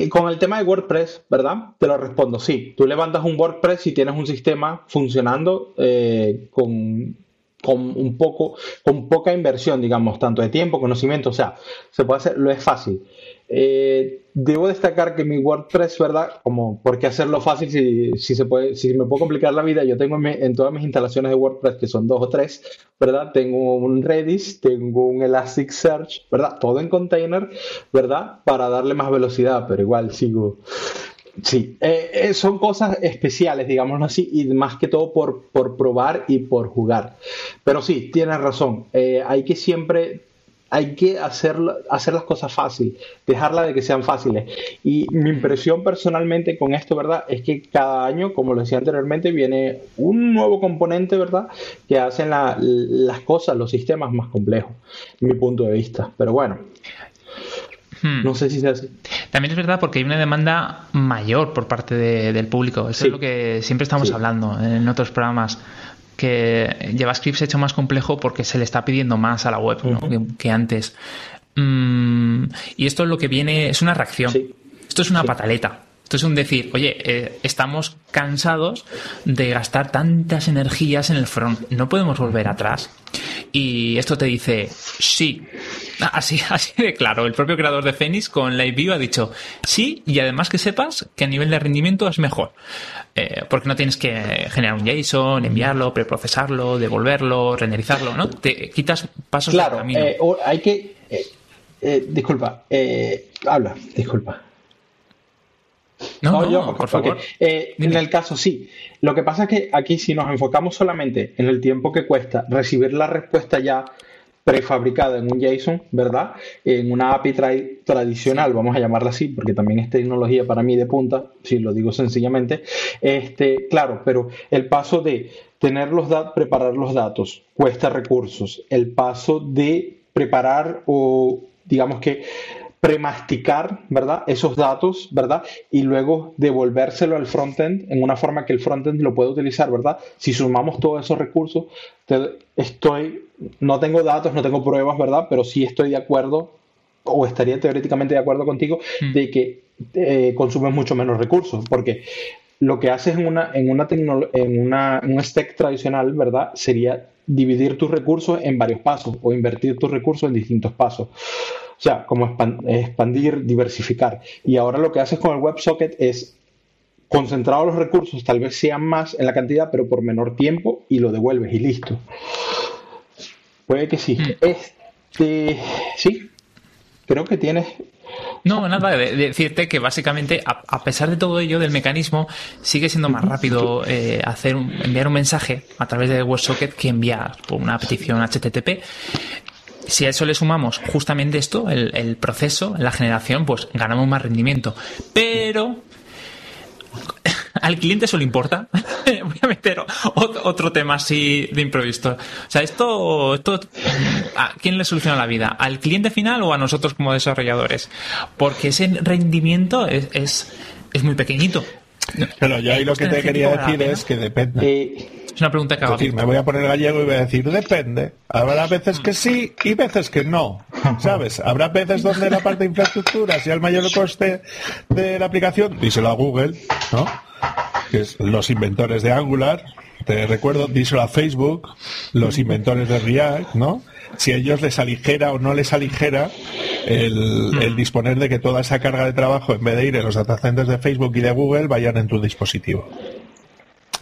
con el tema de WordPress, ¿verdad? Te lo respondo, sí. Tú levantas un WordPress y tienes un sistema funcionando eh, con, con, un poco, con poca inversión, digamos, tanto de tiempo, conocimiento, o sea, se puede hacer, lo es fácil. Eh, debo destacar que mi WordPress, ¿verdad? Como, ¿por qué hacerlo fácil si, si, se puede, si me puedo complicar la vida? Yo tengo en, todas mis instalaciones de WordPress, que son dos o tres, ¿verdad? Tengo un Redis, tengo un Elasticsearch, ¿verdad? Todo en container, ¿verdad? Para darle más velocidad, pero igual sigo. Sí, eh, eh, son cosas especiales, digámoslo así, y más que todo por, por probar y por jugar. Pero sí, tienes razón. hay que siempre hay que hacer, hacer las cosas fácil, dejarla de que sean fáciles. Y mi impresión personalmente con esto, ¿verdad? Es que cada año, como lo decía anteriormente, viene un nuevo componente, ¿verdad? Que hacen las cosas, los sistemas más complejos, mi punto de vista. Pero bueno. Hmm. No sé si se hace. También es verdad porque hay una demanda mayor por parte del público. Eso es lo que siempre estamos hablando en otros programas que JavaScript se ha hecho más complejo porque se le está pidiendo más a la web que, antes. Mm, y esto es lo que viene, es una reacción. Esto es una pataleta. Esto es un decir, oye, eh, estamos cansados de gastar tantas energías en el front, no podemos volver atrás. Y esto te dice, sí, así, así de claro. El propio creador de Phoenix con LiveView ha dicho, sí, y además que sepas que a nivel de rendimiento es mejor. Eh, porque no tienes que generar un JSON, enviarlo, preprocesarlo, devolverlo, renderizarlo, ¿no? Te quitas pasos claro, camino. Eh, hay que... disculpa, habla, disculpa. No, por favor. Eh, en el caso sí. Lo que pasa es que aquí si nos enfocamos solamente en el tiempo que cuesta recibir la respuesta ya prefabricada en un JSON, ¿verdad? En una API tradicional, vamos a llamarla así, porque también es tecnología para mí de punta, si lo digo sencillamente. Este, claro, pero el paso de tener los datos, preparar los datos, cuesta recursos. El paso de preparar o digamos que premasticar, ¿verdad? Esos datos, ¿verdad? Y luego devolvérselo al frontend en una forma que el frontend lo pueda utilizar, ¿verdad? Si sumamos todos esos recursos, estoy, no tengo datos, no tengo pruebas, ¿verdad? Pero sí estoy de acuerdo o estaría teóricamente de acuerdo contigo hmm. de que eh, consumes mucho menos recursos, porque lo que haces en una en una en una un stack tradicional, ¿verdad? Sería dividir tus recursos en varios pasos o invertir tus recursos en distintos pasos. O sea, como expandir, diversificar. Y ahora lo que haces con el WebSocket es concentrar los recursos, tal vez sean más en la cantidad, pero por menor tiempo, y lo devuelves y listo. Puede que sí. Hmm. Este, sí, creo que tienes no, nada, de, decirte que básicamente, a, pesar de todo ello, del mecanismo, sigue siendo más rápido eh, hacer enviar un mensaje a través de WebSocket que enviar una petición HTTP si a eso le sumamos justamente esto, el, proceso, la generación, pues ganamos más rendimiento. Pero al cliente eso le importa. Voy a meter otro tema así de improviso. O sea, esto, esto, ¿a quién le soluciona la vida? ¿Al cliente final o a nosotros como desarrolladores? Porque ese rendimiento es, es, es muy pequeñito. Pero yo ahí lo que te quería decir es que depende. Eh, Es una pregunta que decir, me voy a poner gallego y voy a decir, depende. Habrá veces que sí y veces que no. ¿Sabes? Habrá veces donde la parte de infraestructura sea el mayor coste de la aplicación, díselo a Google, ¿no? Que es los inventores de Angular. Te recuerdo, díselo a Facebook, los inventores de React, ¿no? Si a ellos les aligera o no les aligera el, el disponer de que toda esa carga de trabajo, en vez de ir en los data centers de Facebook y de Google, vayan en tu dispositivo.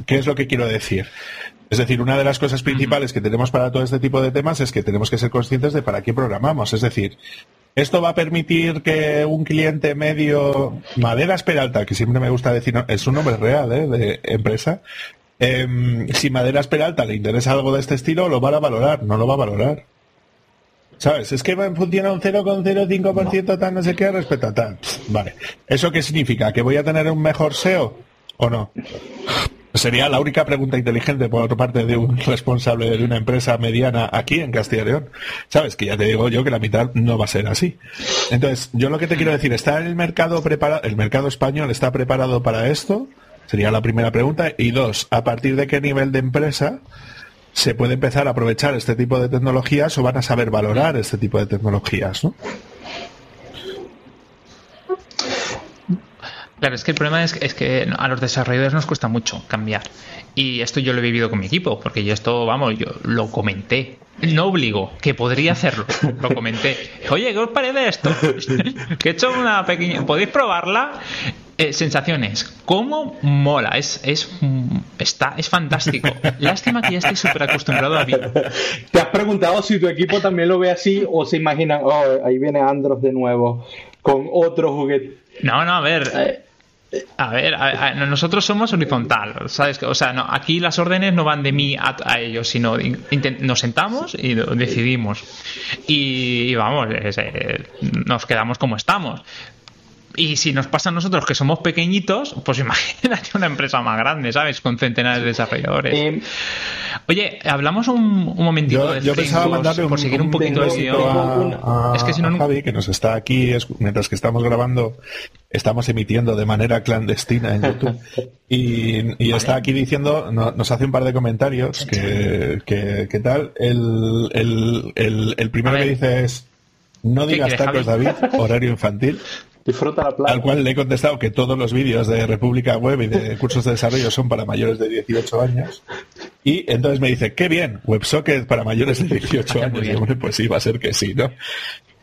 ¿Qué es lo que quiero decir? Es decir, una de las cosas principales que tenemos para todo este tipo de temas es que tenemos que ser conscientes de para qué programamos. Es decir, esto va a permitir que un cliente medio, Maderas Peralta, que siempre me gusta decir, no, es un nombre real ¿eh? de empresa, em, si Maderas Peralta le interesa algo de este estilo, lo va a valorar, no lo va a valorar. ¿Sabes? Es que funciona un 0,05% tal no sé qué respecto a tal. Vale. ¿Eso qué significa? ¿Que voy a tener un mejor SEO o no? Sería la única pregunta inteligente por parte de un responsable de una empresa mediana aquí en Castilla y León. Sabes que ya te digo yo que la mitad no va a ser así. Entonces, yo lo que te quiero decir, ¿está el mercado preparado, el mercado español está preparado para esto? Sería la primera pregunta. Y dos, ¿a partir de qué nivel de empresa se puede empezar a aprovechar este tipo de tecnologías o van a saber valorar este tipo de tecnologías? ¿no? Claro, es que el problema es, es, que a los desarrolladores nos cuesta mucho cambiar. Y esto yo lo he vivido con mi equipo, porque yo esto, vamos, yo lo comenté. No obligo, que podría hacerlo. Lo comenté. Oye, ¿qué os parece esto? que he hecho una pequeña... ¿Podéis probarla? Eh, sensaciones. ¿Cómo mola? Es, es, está, es fantástico. Lástima que ya estoy súper acostumbrado a ver. ¿Te has preguntado si tu equipo también lo ve así o se imaginan, oh, ahí viene Andros de nuevo con otro juguete? No, no, a ver. A ver, a, a, nosotros somos horizontal, ¿sabes? O sea, no, aquí las órdenes no van de mí a, a ellos, sino nos sentamos y decidimos. Y, y vamos, es, eh, nos quedamos como estamos. Y si nos pasa a nosotros que somos pequeñitos, pues imagínate una empresa más grande, ¿sabes? Con centenares de desarrolladores. Eh, Oye, hablamos un, un momentito yo, de yo pensaba mandarle por un, seguir un, un poquito de a, a, Es que si no, a Javi, que nos está aquí, es, mientras que estamos grabando, estamos emitiendo de manera clandestina en YouTube. y, y vale. está aquí diciendo, no, nos hace un par de comentarios, que, que, que tal. El, el, el, el primero que dice es, no digas tacos, David, horario infantil. Disfruta la playa. Al cual le he contestado que todos los vídeos de República Web y de cursos de desarrollo son para mayores de 18 años. Y entonces me dice, qué bien, WebSocket para mayores de 18 años. Y hombre, pues sí, va a ser que sí, ¿no?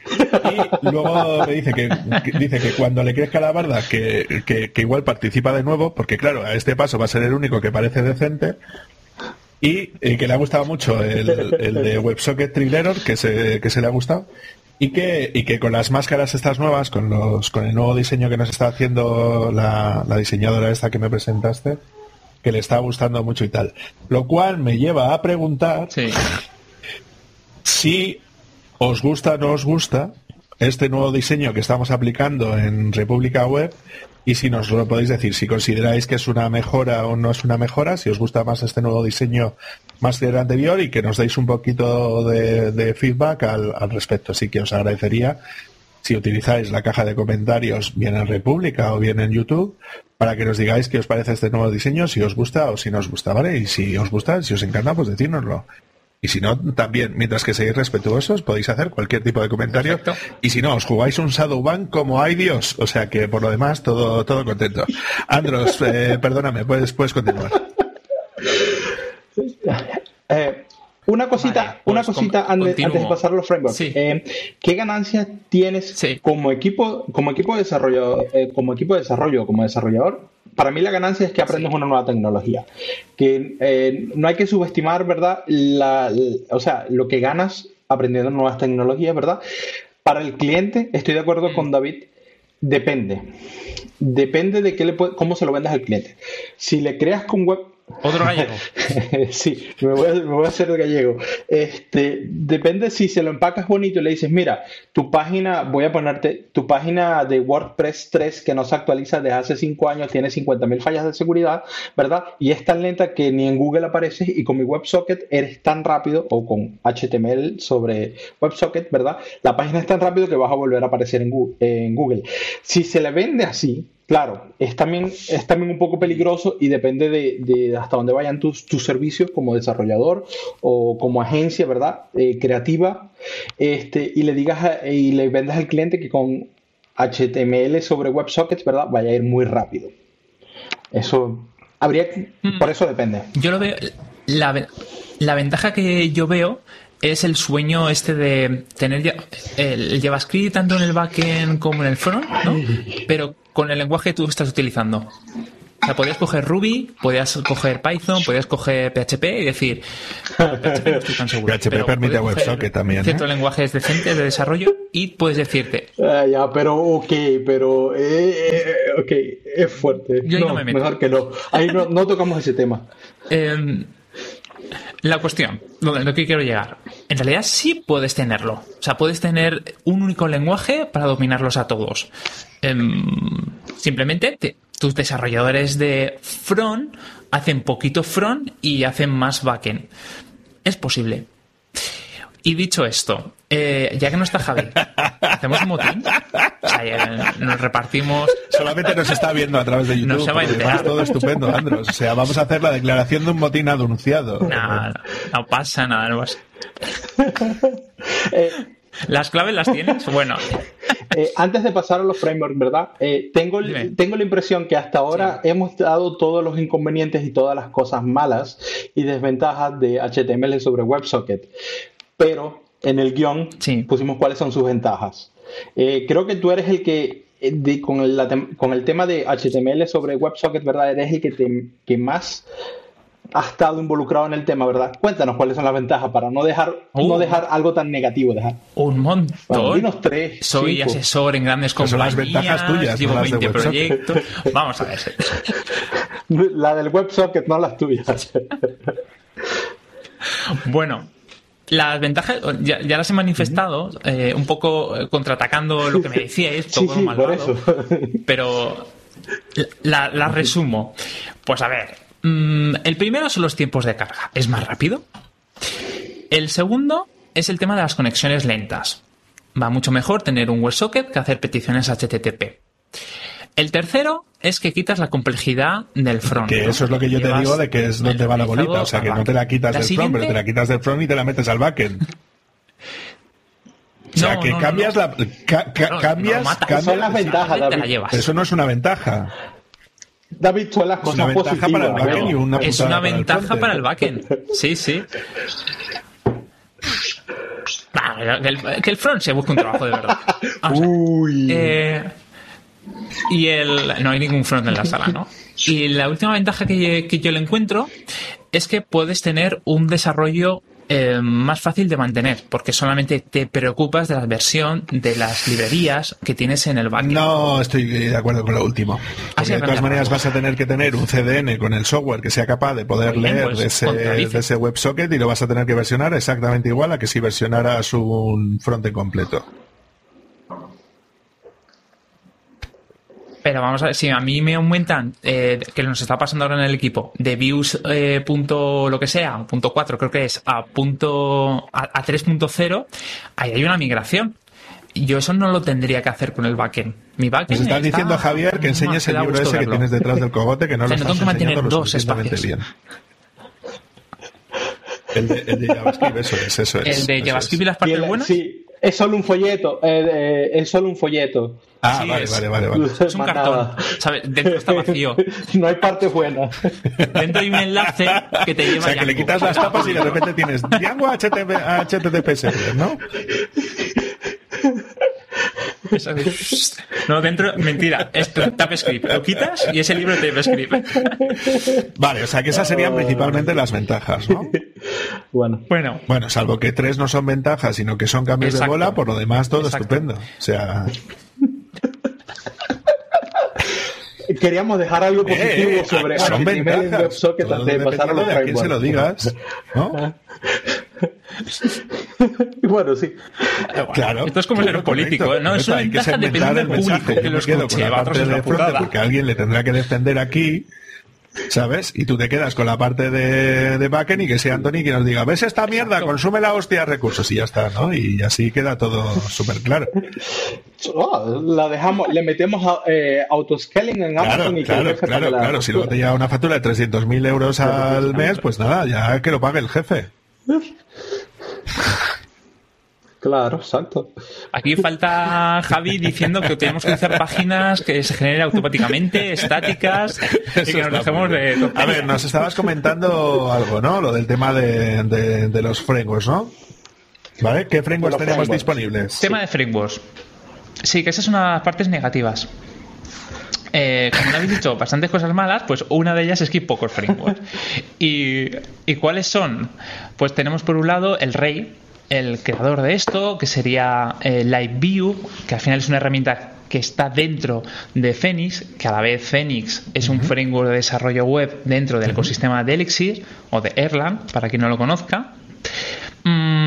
Y luego me dice que, que, dice que cuando le crezca la barda, que, que, que, igual participa de nuevo, porque claro, a este paso va a ser el único que parece decente. Y, y que le ha gustado mucho el, el de WebSocket Thriller, que se, que se le ha gustado. Y que, y que con las máscaras estas nuevas, con los, con el nuevo diseño que nos está haciendo la, la diseñadora esta que me presentaste, que le está gustando mucho y tal. Lo cual me lleva a preguntar sí. si os gusta o no os gusta este nuevo diseño que estamos aplicando en República Web y si nos lo podéis decir, si consideráis que es una mejora o no es una mejora, si os gusta más este nuevo diseño más que el anterior y que nos deis un poquito de, feedback al, al, respecto. Así que os agradecería si utilizáis la caja de comentarios bien en República o bien en YouTube para que nos digáis qué os parece este nuevo diseño, si os gusta o si no os gusta, ¿vale? Y si os gusta, si os encanta, pues decírnoslo. Y si no, también, mientras que seáis respetuosos, podéis hacer cualquier tipo de comentario. Perfecto. Y si no, os jugáis un Shadowban como hay Dios. O sea que por lo demás, todo, todo contento. Andros, eh, perdóname, puedes, puedes continuar. Eh, una cosita, vale, pues una cosita antes, antes, de pasar a los frameworks. Sí. Eh, ¿Qué ganancias tienes sí. como equipo, como equipo de desarrollo, eh, como equipo de desarrollo, como desarrollador? Para mí la ganancia es que aprendes sí. una nueva tecnología. Que eh, no hay que subestimar, ¿verdad? La, la, o sea, lo que ganas aprendiendo nuevas tecnologías, ¿verdad? Para el cliente, estoy de acuerdo mm. con David, depende. Depende de qué le puede, cómo se lo vendas al cliente. Si le creas con web, otro gallego. sí, me voy, a, hacer gallego. Este, depende si se lo empacas bonito y le dices, mira, tu página, voy a ponerte, tu página de WordPress 3 que no se actualiza desde hace 5 años, tiene 50.000 fallas de seguridad, ¿verdad? Y es tan lenta que ni en Google apareces y con mi WebSocket eres tan rápido, o con HTML sobre WebSocket, ¿verdad? La página es tan rápido que vas a volver a aparecer. En Google. Si se le vende así, claro, es también, es también un poco peligroso y depende de, hasta dónde vayan tus, tus, servicios como desarrollador o como agencia, ¿verdad? Eh, creativa, este, y le digas y le vendas al cliente que con HTML sobre WebSockets, ¿verdad? Vaya a ir muy rápido. Eso habría, mm. por eso depende. Yo lo veo, la, la ventaja que yo veo es el sueño este de tener el JavaScript tanto en el backend como en el front, ¿no? Pero con el lenguaje que tú estás utilizando. O sea, podías coger Ruby, podías coger Python, podías coger PHP y decir, PHP no estoy tan seguro. PHP permite WebSocket también. Ciertos ¿eh? lenguajes decentes de desarrollo y puedes decirte. Ah, ya, pero ok, pero eh, eh, ok, es fuerte. Yo no, me meto. Mejor que no. Ahí no, no tocamos ese tema. La cuestión, lo que quiero llegar. En realidad sí puedes tenerlo. O sea, puedes tener un único lenguaje para dominarlos a todos. Em, simplemente tus desarrolladores de front hacen poquito front y hacen más backend. Es posible. Y dicho esto, eh, ya que no está Javi, ¿hacemos un motín? O sea, nos repartimos. Solamente nos está viendo a través de YouTube. No se va a enterar. todo estupendo, Andros. O sea, vamos a hacer la declaración de un motín anunciado. No, no, pasa nada. No eh, ¿Las claves las tienes? Bueno. Eh, antes de pasar a los frameworks, ¿verdad? tengo, tengo la impresión que hasta ahora hemos dado todos los inconvenientes y todas las cosas malas y desventajas de HTML sobre WebSocket pero en el guion pusimos cuáles son sus ventajas. Eh, creo que tú eres el que, eh, con, el, tema de HTML sobre WebSocket, ¿verdad? Eres el que, que más ha estado involucrado en el tema, ¿verdad? Cuéntanos cuáles son las ventajas para no dejar, no uh. dejar algo tan negativo. Dejar. Un montón. Bueno, tres. Soy asesor en grandes compañías. Son las ventajas tuyas. Llevo 20 proyectos. Vamos a ver. La del WebSocket, no las tuyas. bueno, las ventajas ya, las he manifestado, eh, un poco eh, contraatacando lo que me decíais, todo sí, pero las la resumo. Pues a ver, mm, el primero son los tiempos de carga, es más rápido. El segundo es el tema de las conexiones lentas. Va mucho mejor tener un WebSocket que hacer peticiones HTTP. El tercero es que quitas la complejidad del front. Que eso es lo que yo te digo de que es donde va la bolita. O sea, que no te la quitas del front, pero te la quitas del front y te la metes al backend. O sea, que cambias la. cambias. son las ventajas, David. Eso no es una ventaja. David, son las cosas es una ventaja para el backend y una Es una ventaja para el backend. Sí, sí. que el front se busque un trabajo de verdad. Uy. Eh, y el. No hay ningún front en la sala, ¿no? Y la última ventaja que, yo le encuentro es que puedes tener un desarrollo eh, más fácil de mantener, porque solamente te preocupas de la versión de las librerías que tienes en el backend. No estoy de acuerdo con lo último. de todas maneras vas a tener que tener un CDN con el software que sea capaz de poder leer pues, de, ese, de ese WebSocket y lo vas a tener que versionar exactamente igual a que si versionaras un frontend completo. Pero vamos a ver, si a mí me aumentan, eh, que nos está pasando ahora en el equipo, de views eh, punto lo que sea, punto 4 creo que es, a punto a, 3.0, ahí hay una migración. Yo eso no lo tendría que hacer con el backend. Mi backend. Pues estás diciendo, Javier, que enseñes el libro ese que tienes detrás del cogote, que no lo estás enseñando lo suficientemente bien. El de, el de, JavaScript, eso es, eso es. El de JavaScript y las partes buenas. Sí, es solo un folleto. Eh, eh, es solo un folleto. Ah, vale, vale, vale, vale, Es un cartón. ¿sabes? Dentro está vacío. no hay parte buena. Dentro hay un enlace que te lleva. O sea, que le quitas las tapas y de repente tienes Django HTTP, HTTP ¿no? No, dentro, mentira, es TypeScript. Lo quitas y es el libro de TypeScript. Vale, o sea que esas serían principalmente las ventajas, ¿no? Bueno. Bueno, bueno salvo que tres no son ventajas, sino que son cambios de bola, por lo demás todo estupendo. O sea. Queríamos dejar algo positivo eh, sobre son ventajas. antes de pasar a los de a quién se lo digas, ¿no? bueno, sí. Claro. Esto es como ser político, ¿no? Eso hay que segmentar el mensaje. Que los quedo con la parte de porque alguien le tendrá que defender aquí ¿Sabes? Y tú te quedas con la parte de, de backend y que sea Anthony que nos diga, ¿ves esta mierda? Consume la hostia de recursos y ya está, ¿no? Y así queda todo súper claro. Oh, la dejamos, le metemos a, eh, autoscaling en Claro, Amazon y que claro, jefe claro, la claro. Si luego te llega una factura de 300.000 euros al mes, pues nada, ya que lo pague el jefe. Claro, exacto. Aquí falta Javi diciendo que tenemos que hacer páginas que se generen automáticamente, estáticas, y que nos dejemos de... A ver, nos estabas comentando algo, ¿no? Lo del tema de, de- de los frameworks, ¿no? ¿Vale? ¿Qué frameworks tenemos frameworks. disponibles? Tema de frameworks. Sí, que esa es una de las partes negativas. Eh, como habéis dicho bastantes cosas malas, pues una de ellas es que hay pocos frameworks. ¿Y, ¿Y cuáles son? Pues tenemos por un lado el Rey, el creador de esto, que sería eh, LiveView, que al final es una herramienta que está dentro de Phoenix, que a la vez Phoenix es un framework de desarrollo web dentro del ecosistema de Elixir o de Erlang, para quien no lo conozca. Mm,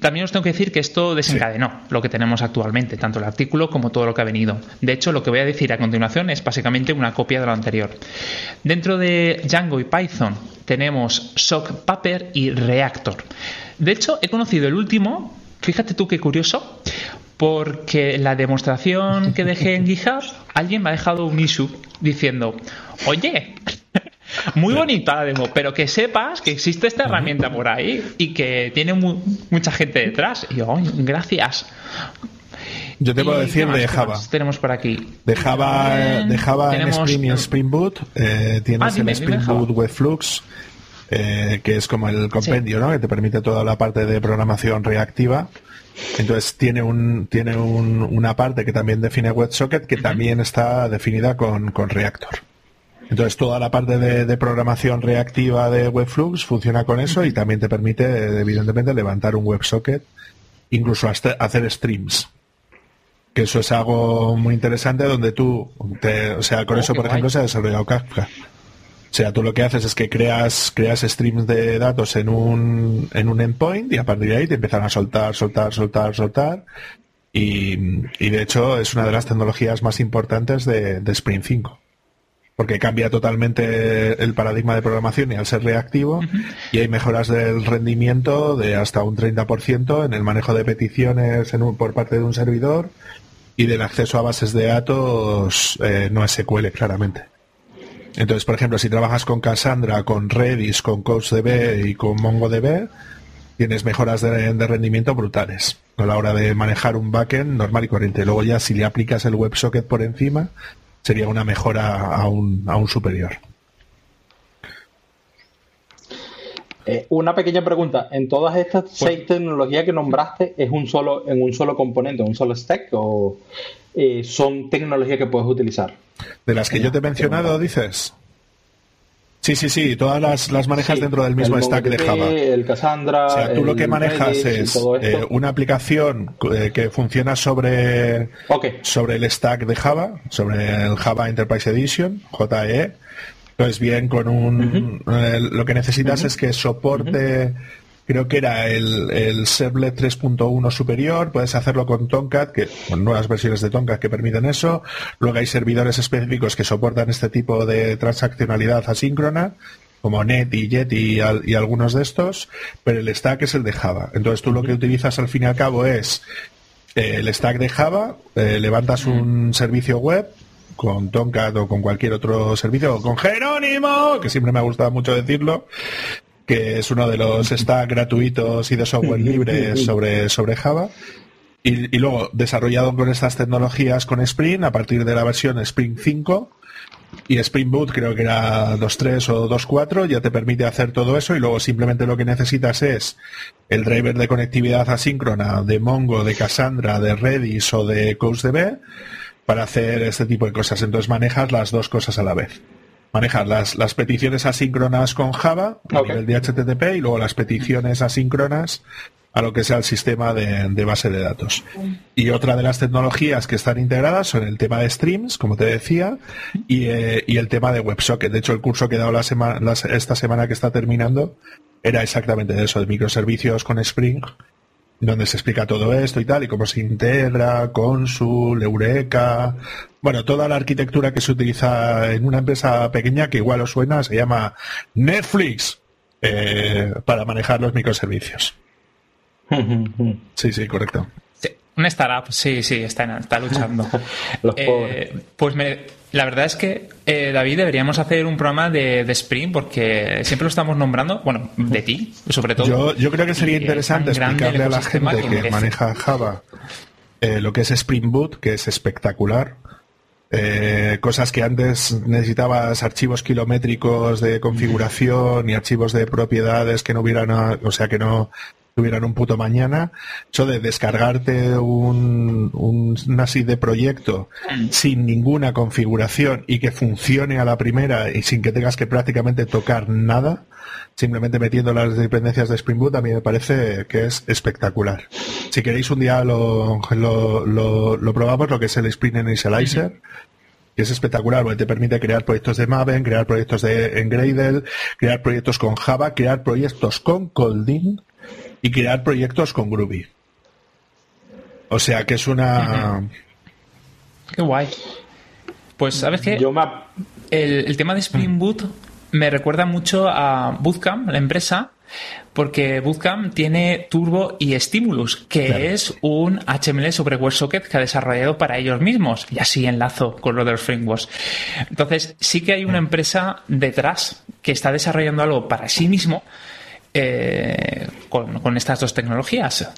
también os tengo que decir que esto desencadenó lo que tenemos actualmente, tanto el artículo como todo lo que ha venido. De hecho, lo que voy a decir a continuación es básicamente una copia de lo anterior. Dentro de Django y Python tenemos Sock Paper y Reactor. De hecho, he conocido el último, fíjate tú qué curioso, porque la demostración que dejé en GitHub, alguien me ha dejado un issue diciendo, oye, muy bonita la demo, pero que sepas que existe esta herramienta por ahí y que tiene mu- mucha gente detrás. Y yo, "Ay, gracias. Yo te puedo ¿Y decir más? de ¿Qué Java. tenemos por aquí. De Java, de Java en Spring y en Spring Boot eh, tienes Ah, dime, el Spring. Boot Webflux, eh, que es como el compendio, ¿no? Que te permite toda la parte de programación reactiva. Entonces tiene un tiene un- una parte que también define WebSocket que también está definida con, con Reactor. Entonces toda la parte de, de programación reactiva de Webflux funciona con eso y también te permite evidentemente levantar un WebSocket, incluso hasta hacer streams que eso es algo muy interesante donde tú, te- o sea, con Oh, eso, por ejemplo, se ha desarrollado Kafka. O sea, tú lo que haces es que creas, creas streams de datos en un, en un endpoint y a partir de ahí te empiezan a soltar, soltar, soltar, soltar. Y, y de hecho es una de las tecnologías más importantes de, de Spring 5. Porque cambia totalmente el paradigma de programación y al ser reactivo y hay mejoras del rendimiento de hasta un 30% en el manejo de peticiones en un- por parte de un servidor y del acceso a bases de datos eh, no SQL claramente. Entonces, por ejemplo, si trabajas con Cassandra, con Redis, con CouchDB y con MongoDB, tienes mejoras de, de rendimiento brutales a la hora de manejar un backend normal y corriente. Luego ya si le aplicas el WebSocket por encima, sería una mejora aún, aún superior. Eh, una pequeña pregunta. ¿En todas estas seis tecnologías que nombraste es un solo, en un solo componente, un solo stack o eh, son tecnologías que puedes utilizar? De las que yo te he mencionado, dices. Sí, sí, sí, todas las, las manejas Sí, dentro del mismo el stack de Java. El Cassandra. O sea, tú lo que manejas Redis es eh, una aplicación eh, que funciona sobre, sobre el stack de Java, sobre el Java Enterprise Edition, JE. Entonces, bien, con un. eh, lo que necesitas es que soporte. Creo que era el, el Servlet 3.1 superior, puedes hacerlo con Tomcat, que con nuevas versiones de Tomcat que permiten eso. Luego hay servidores específicos que soportan este tipo de transaccionalidad asíncrona, como Net y Jet y, al- y algunos de estos, pero el stack es el de Java. Entonces tú lo que utilizas al fin y al cabo es eh, el stack de Java, eh, levantas un servicio web con Tomcat o con cualquier otro servicio, o con Jerónimo, que siempre me ha gustado mucho decirlo, que es uno de los stacks gratuitos y de software libre sobre, sobre Java. Y, y luego desarrollado con estas tecnologías con Spring a partir de la versión Spring 5 y Spring Boot creo que era 2.3 o 2.4 ya te permite hacer todo eso y luego simplemente lo que necesitas es el driver de conectividad asíncrona de Mongo, de Cassandra, de Redis o de CouchDB para hacer este tipo de cosas. Entonces manejas las dos cosas a la vez. Manejas las, las peticiones asíncronas con Java a Ok. nivel de HTTP y luego las peticiones asíncronas a lo que sea el sistema de, de base de datos. Y otra de las tecnologías que están integradas son el tema de streams, como te decía, y, eh, y el tema de WebSocket. De hecho, el curso que he dado la sema- las- esta semana que está terminando era exactamente de eso, de microservicios con Spring, donde se explica todo esto y tal, y cómo se integra, Consul, Eureka, Bueno, toda la arquitectura que se utiliza en una empresa pequeña que igual os suena se llama Netflix eh, para manejar los microservicios. sí, sí, correcto. una startup, sí, sí, está, está luchando. Eh, pues la verdad es que, eh, David, deberíamos hacer un programa de, Spring porque siempre lo estamos nombrando, bueno, de ti, sobre todo. Yo, yo creo que sería interesante explicarle a la gente que, maneja Java lo que es Spring Boot, que es espectacular eh, cosas que antes necesitabas archivos kilométricos de configuración y archivos de propiedades que no hubieran, o sea, que no tuvieran un puto mañana. Eso de descargarte un, un, una de proyecto sin ninguna configuración y que funcione a la primera y sin que tengas que prácticamente tocar nada, simplemente metiendo las dependencias de Spring Boot, a mí me parece que es espectacular. Si queréis un día lo, lo, probamos, lo que es el Spring Initializer, que es espectacular, porque te permite crear proyectos de Maven, crear proyectos de en Gradle, crear proyectos con Java, crear proyectos con Colding y crear proyectos con Groovy. O sea que es una... Qué guay. Pues, ¿sabes qué? el, el tema de Spring Boot me recuerda mucho a Bootcamp, la empresa, porque Bootcamp tiene Turbo y Stimulus, que es un HTML sobre WebSocket que ha desarrollado para ellos mismos. Y así enlazo con lo de los frameworks. Entonces, sí que hay una empresa detrás que está desarrollando algo para sí mismo. Eh, con, con estas dos tecnologías.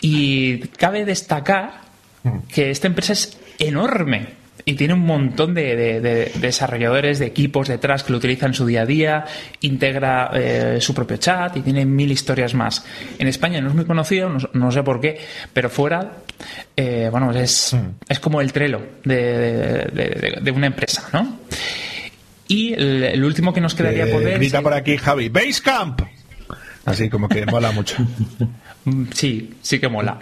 Y cabe destacar mm. que esta empresa es enorme y tiene un montón de, desarrolladores, de equipos detrás que lo utilizan en su día a día, integra eh, su propio chat y tiene mil historias más. En España no es muy conocido, no, sé por qué, pero fuera, eh, bueno, es, hmm. es como el trelo de, una empresa, ¿no? Y el, último que nos quedaría por ver... Grita por aquí Javi, Basecamp. Así como que mola mucho. Mm, sí, sí que mola.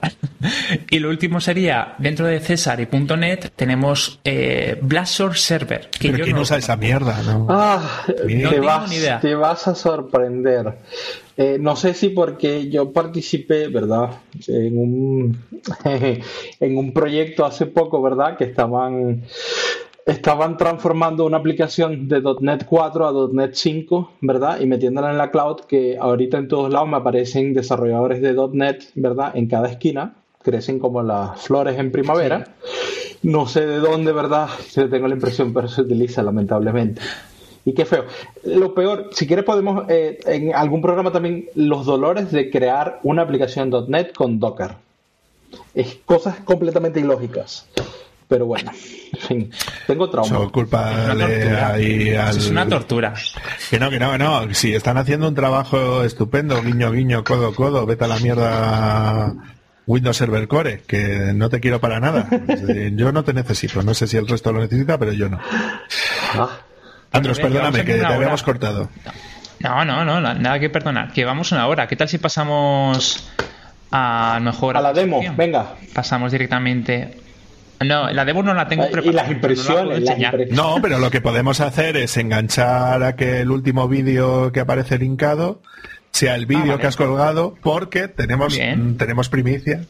y lo último sería, dentro de César y .NET tenemos eh, Server. Que Pero no usa esa mierda, ¿no? Ah, te, vas, te vas a sorprender. Eh, no sé si porque yo participé, ¿verdad? En un, en un proyecto hace poco, ¿verdad? Que estaban estaban transformando una aplicación de .NET 4 a .NET 5, ¿verdad? Y metiéndola en la cloud, que ahorita en todos lados me aparecen desarrolladores de .NET, ¿verdad? En cada esquina, crecen como las flores en primavera. No sé de dónde, ¿verdad? Tengo la impresión, pero se utiliza lamentablemente. Y qué feo. Lo peor, si quieres podemos eh, en algún programa también los dolores de crear una aplicación .NET con Docker. Es cosas completamente ilógicas. Pero bueno, en fin, tengo trauma. culpa Es una tortura. Que no, que no, que no. Si están haciendo un trabajo estupendo, guiño, guiño, codo, codo, vete a la mierda Windows Server Core, que no te quiero para nada. Yo no te necesito. No sé si el resto lo necesita, pero yo no. Ah. Andros, perdóname, que te habíamos cortado. No, no, no, nada que perdonar. Que vamos una hora. ¿Qué tal si pasamos a mejor... A la demo, venga. Pasamos directamente no, la demo no la tengo preparada. Y las impresiones, no, pero lo que podemos hacer es enganchar a que el último vídeo que aparece linkado sea el vídeo ah, que has colgado porque tenemos, tenemos primicia.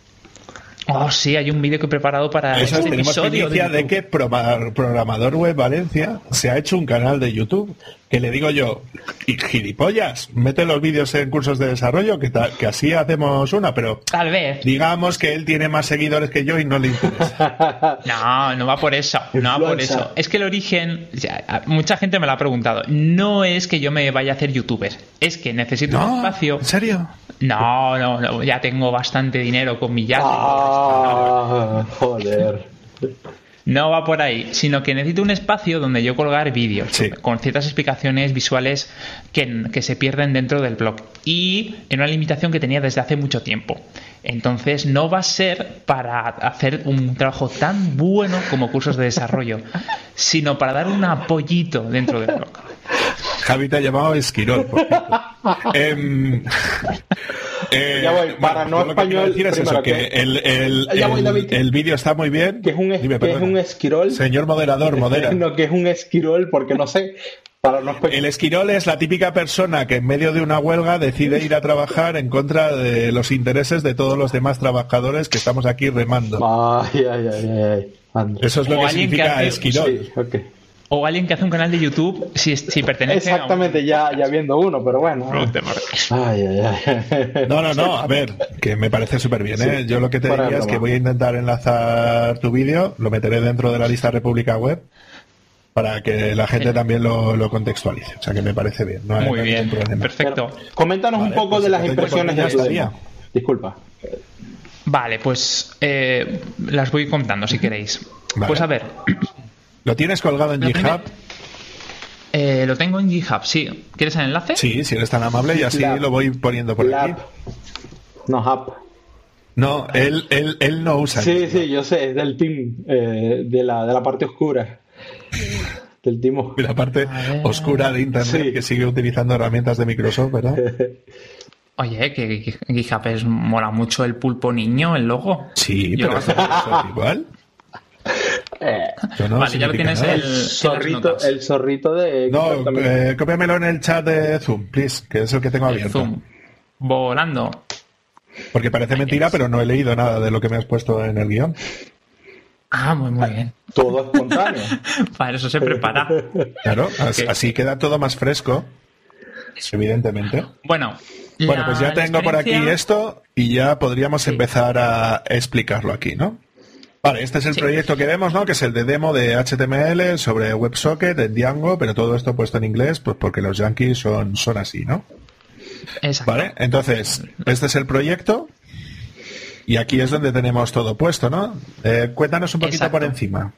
Oh, sí, hay un vídeo que he preparado para Eso este tenemos episodio de, de, que Programador Web Valencia se ha hecho un canal de YouTube que le digo yo, y gilipollas, mete los vídeos en cursos de desarrollo, que, que así hacemos una, pero tal vez. Digamos que él tiene más seguidores que yo y no le interesa. no, no va por eso, no va por eso. Es que el origen, mucha gente me lo ha preguntado, no es que yo me vaya a hacer youtuber, es que necesito un espacio. ¿En serio? No, no, ya tengo bastante dinero con mi yate. Ah, joder. No va por ahí, sino que necesito un espacio donde yo colgar vídeos con ciertas explicaciones visuales que, que, se pierden dentro del blog y en una limitación que tenía desde hace mucho tiempo. Entonces no va a ser para hacer un trabajo tan bueno como cursos de desarrollo, sino para dar un apoyito dentro del blog. Javi te ha llamado Esquirol. eh, ya voy, para no español. es eso, que, el, el, el, vídeo está muy bien. Que es un, que es un esquirol. Señor moderador, modera. No, que es un esquirol porque no sé. el esquirol es la típica persona que en medio de una huelga decide ir a trabajar en contra de los intereses de todos los demás trabajadores que estamos aquí remando. Eso es lo que significa esquirol. O alguien que hace un canal de YouTube si, si pertenece Exactamente, a ya, ya viendo uno, pero bueno. No, no, no, a ver, que me parece súper bien. ¿eh? Yo lo que te diría es que voy a intentar enlazar tu vídeo, lo meteré dentro de la lista República Web para que la gente también lo, contextualice. O sea que me parece bien. Muy bien, perfecto. coméntanos un poco pues de las impresiones de día. Disculpa. Vale, pues eh, las voy contando si queréis. Pues a ver. ¿Lo tienes colgado en GitHub? Eh, lo tengo en GitHub, sí. ¿Quieres el enlace? Sí, si eres tan amable y así lo voy poniendo por aquí. No Hub. No, él, él, él no usa. Sí, sí, yo sé, es del team, eh, de, la, de la parte oscura del timo. La parte oscura de Internet que sigue utilizando herramientas de Microsoft, ¿verdad? Oye, que GitHub es, mola mucho el pulpo niño, el logo. Sí, pero es igual. Eh, vale, ya lo tienes el, zorrito, el zorrito de. No, eh, cópiamelo en el chat de Zoom, please, que es el que tengo abierto. Zoom. Volando. Porque parece mentira, pero no he leído nada de lo que me has puesto en el guion. Ah, muy, muy bien. Todo espontáneo. Para eso se prepara. Claro, así, queda todo más fresco, evidentemente. Bueno, bueno, pues ya tengo por aquí esto y ya podríamos empezar a explicarlo aquí, ¿no? Vale, este es el proyecto que vemos, ¿no? Que es el de demo de HTML sobre WebSocket en Django, pero todo esto puesto en inglés, pues porque los yankees son, son así, ¿no? Exacto. Vale, entonces, este es el proyecto. Y aquí es donde tenemos todo puesto, ¿no? Eh, cuéntanos un poquito por encima.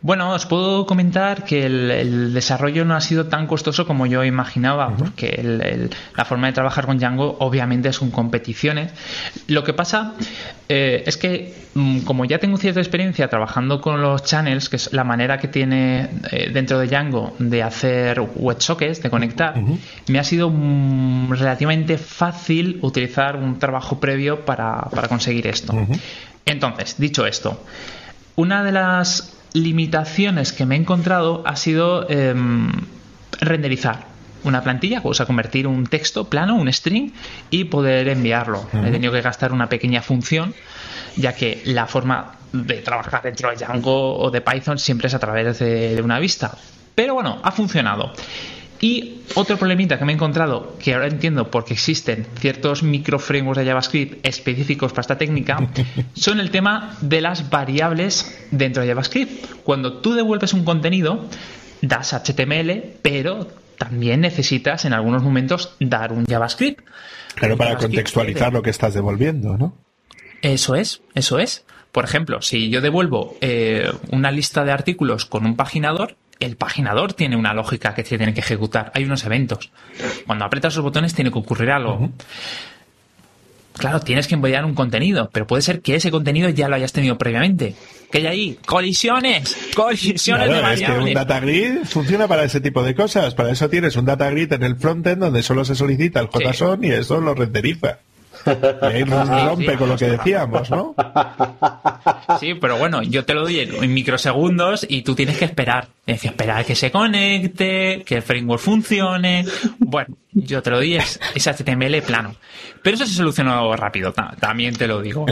Bueno, os puedo comentar que el, desarrollo no ha sido tan costoso como yo imaginaba, porque la forma de trabajar con Django obviamente es con competiciones. Lo que pasa eh, es que, mm, como ya tengo cierta experiencia trabajando con los channels, que es la manera que tiene eh, dentro de Django de hacer WebSockets, de conectar, me ha sido mm, relativamente fácil utilizar un trabajo previo para, conseguir esto. Entonces, dicho esto, una de las limitaciones que me he encontrado ha sido em, renderizar una plantilla, o sea, convertir un texto plano, un string, y poder enviarlo. He tenido que gastar una pequeña función, ya que la forma de trabajar dentro de Django o de Python siempre es a través de una vista. Pero bueno, ha funcionado. Y otro problemita que me he encontrado, que ahora entiendo porque existen ciertos microframeworks de JavaScript específicos para esta técnica, son el tema de las variables dentro de JavaScript. Cuando tú devuelves un contenido, das HTML, pero también necesitas en algunos momentos dar un JavaScript. Claro, para contextualizar lo que estás devolviendo, ¿no? Eso es, eso es. Por ejemplo, si yo devuelvo eh, una lista de artículos con un paginador, el paginador tiene una lógica que se tiene que ejecutar. Hay unos eventos. Cuando aprietas los botones tiene que ocurrir algo. Claro, tienes que enviar un contenido, pero puede ser que ese contenido ya lo hayas tenido previamente. ¿Qué hay ahí? Colisiones, colisiones de variables. Es que un data grid funciona para ese tipo de cosas. Para eso tienes un data grid en el frontend donde solo se solicita el JSON y eso lo renderiza. Y rompe con lo que decíamos, ¿no? Sí, pero bueno, yo te lo doy en, microsegundos y tú tienes que esperar. Tienes que esperar que se conecte, que el framework funcione. Bueno, yo te lo doy es, HTML plano. Pero eso se solucionó rápido, también te lo digo.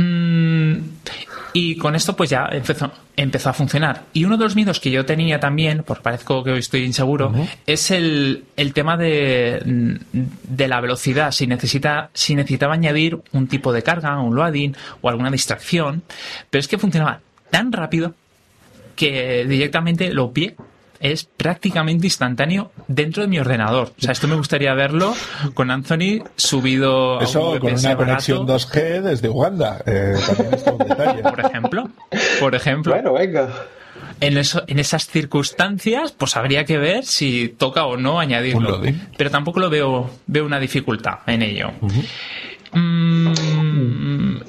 Mm, y con esto pues ya empezó, empezó a funcionar. Y uno de los miedos que yo tenía también, por parezco que hoy estoy inseguro, es el, tema de, de, la velocidad. Si, necesita, si necesitaba añadir un tipo de carga, un loading o alguna distracción. Pero es que funcionaba tan rápido que directamente lo pie es prácticamente instantáneo dentro de mi ordenador. O sea, esto me gustaría verlo con Anthony subido Eso con una conexión 2G desde Uganda. Eh, por ejemplo. Por ejemplo. Bueno, venga. En, eso, en esas circunstancias, pues habría que ver si toca o no añadirlo. Pero tampoco lo veo, veo una dificultad en ello. Mm,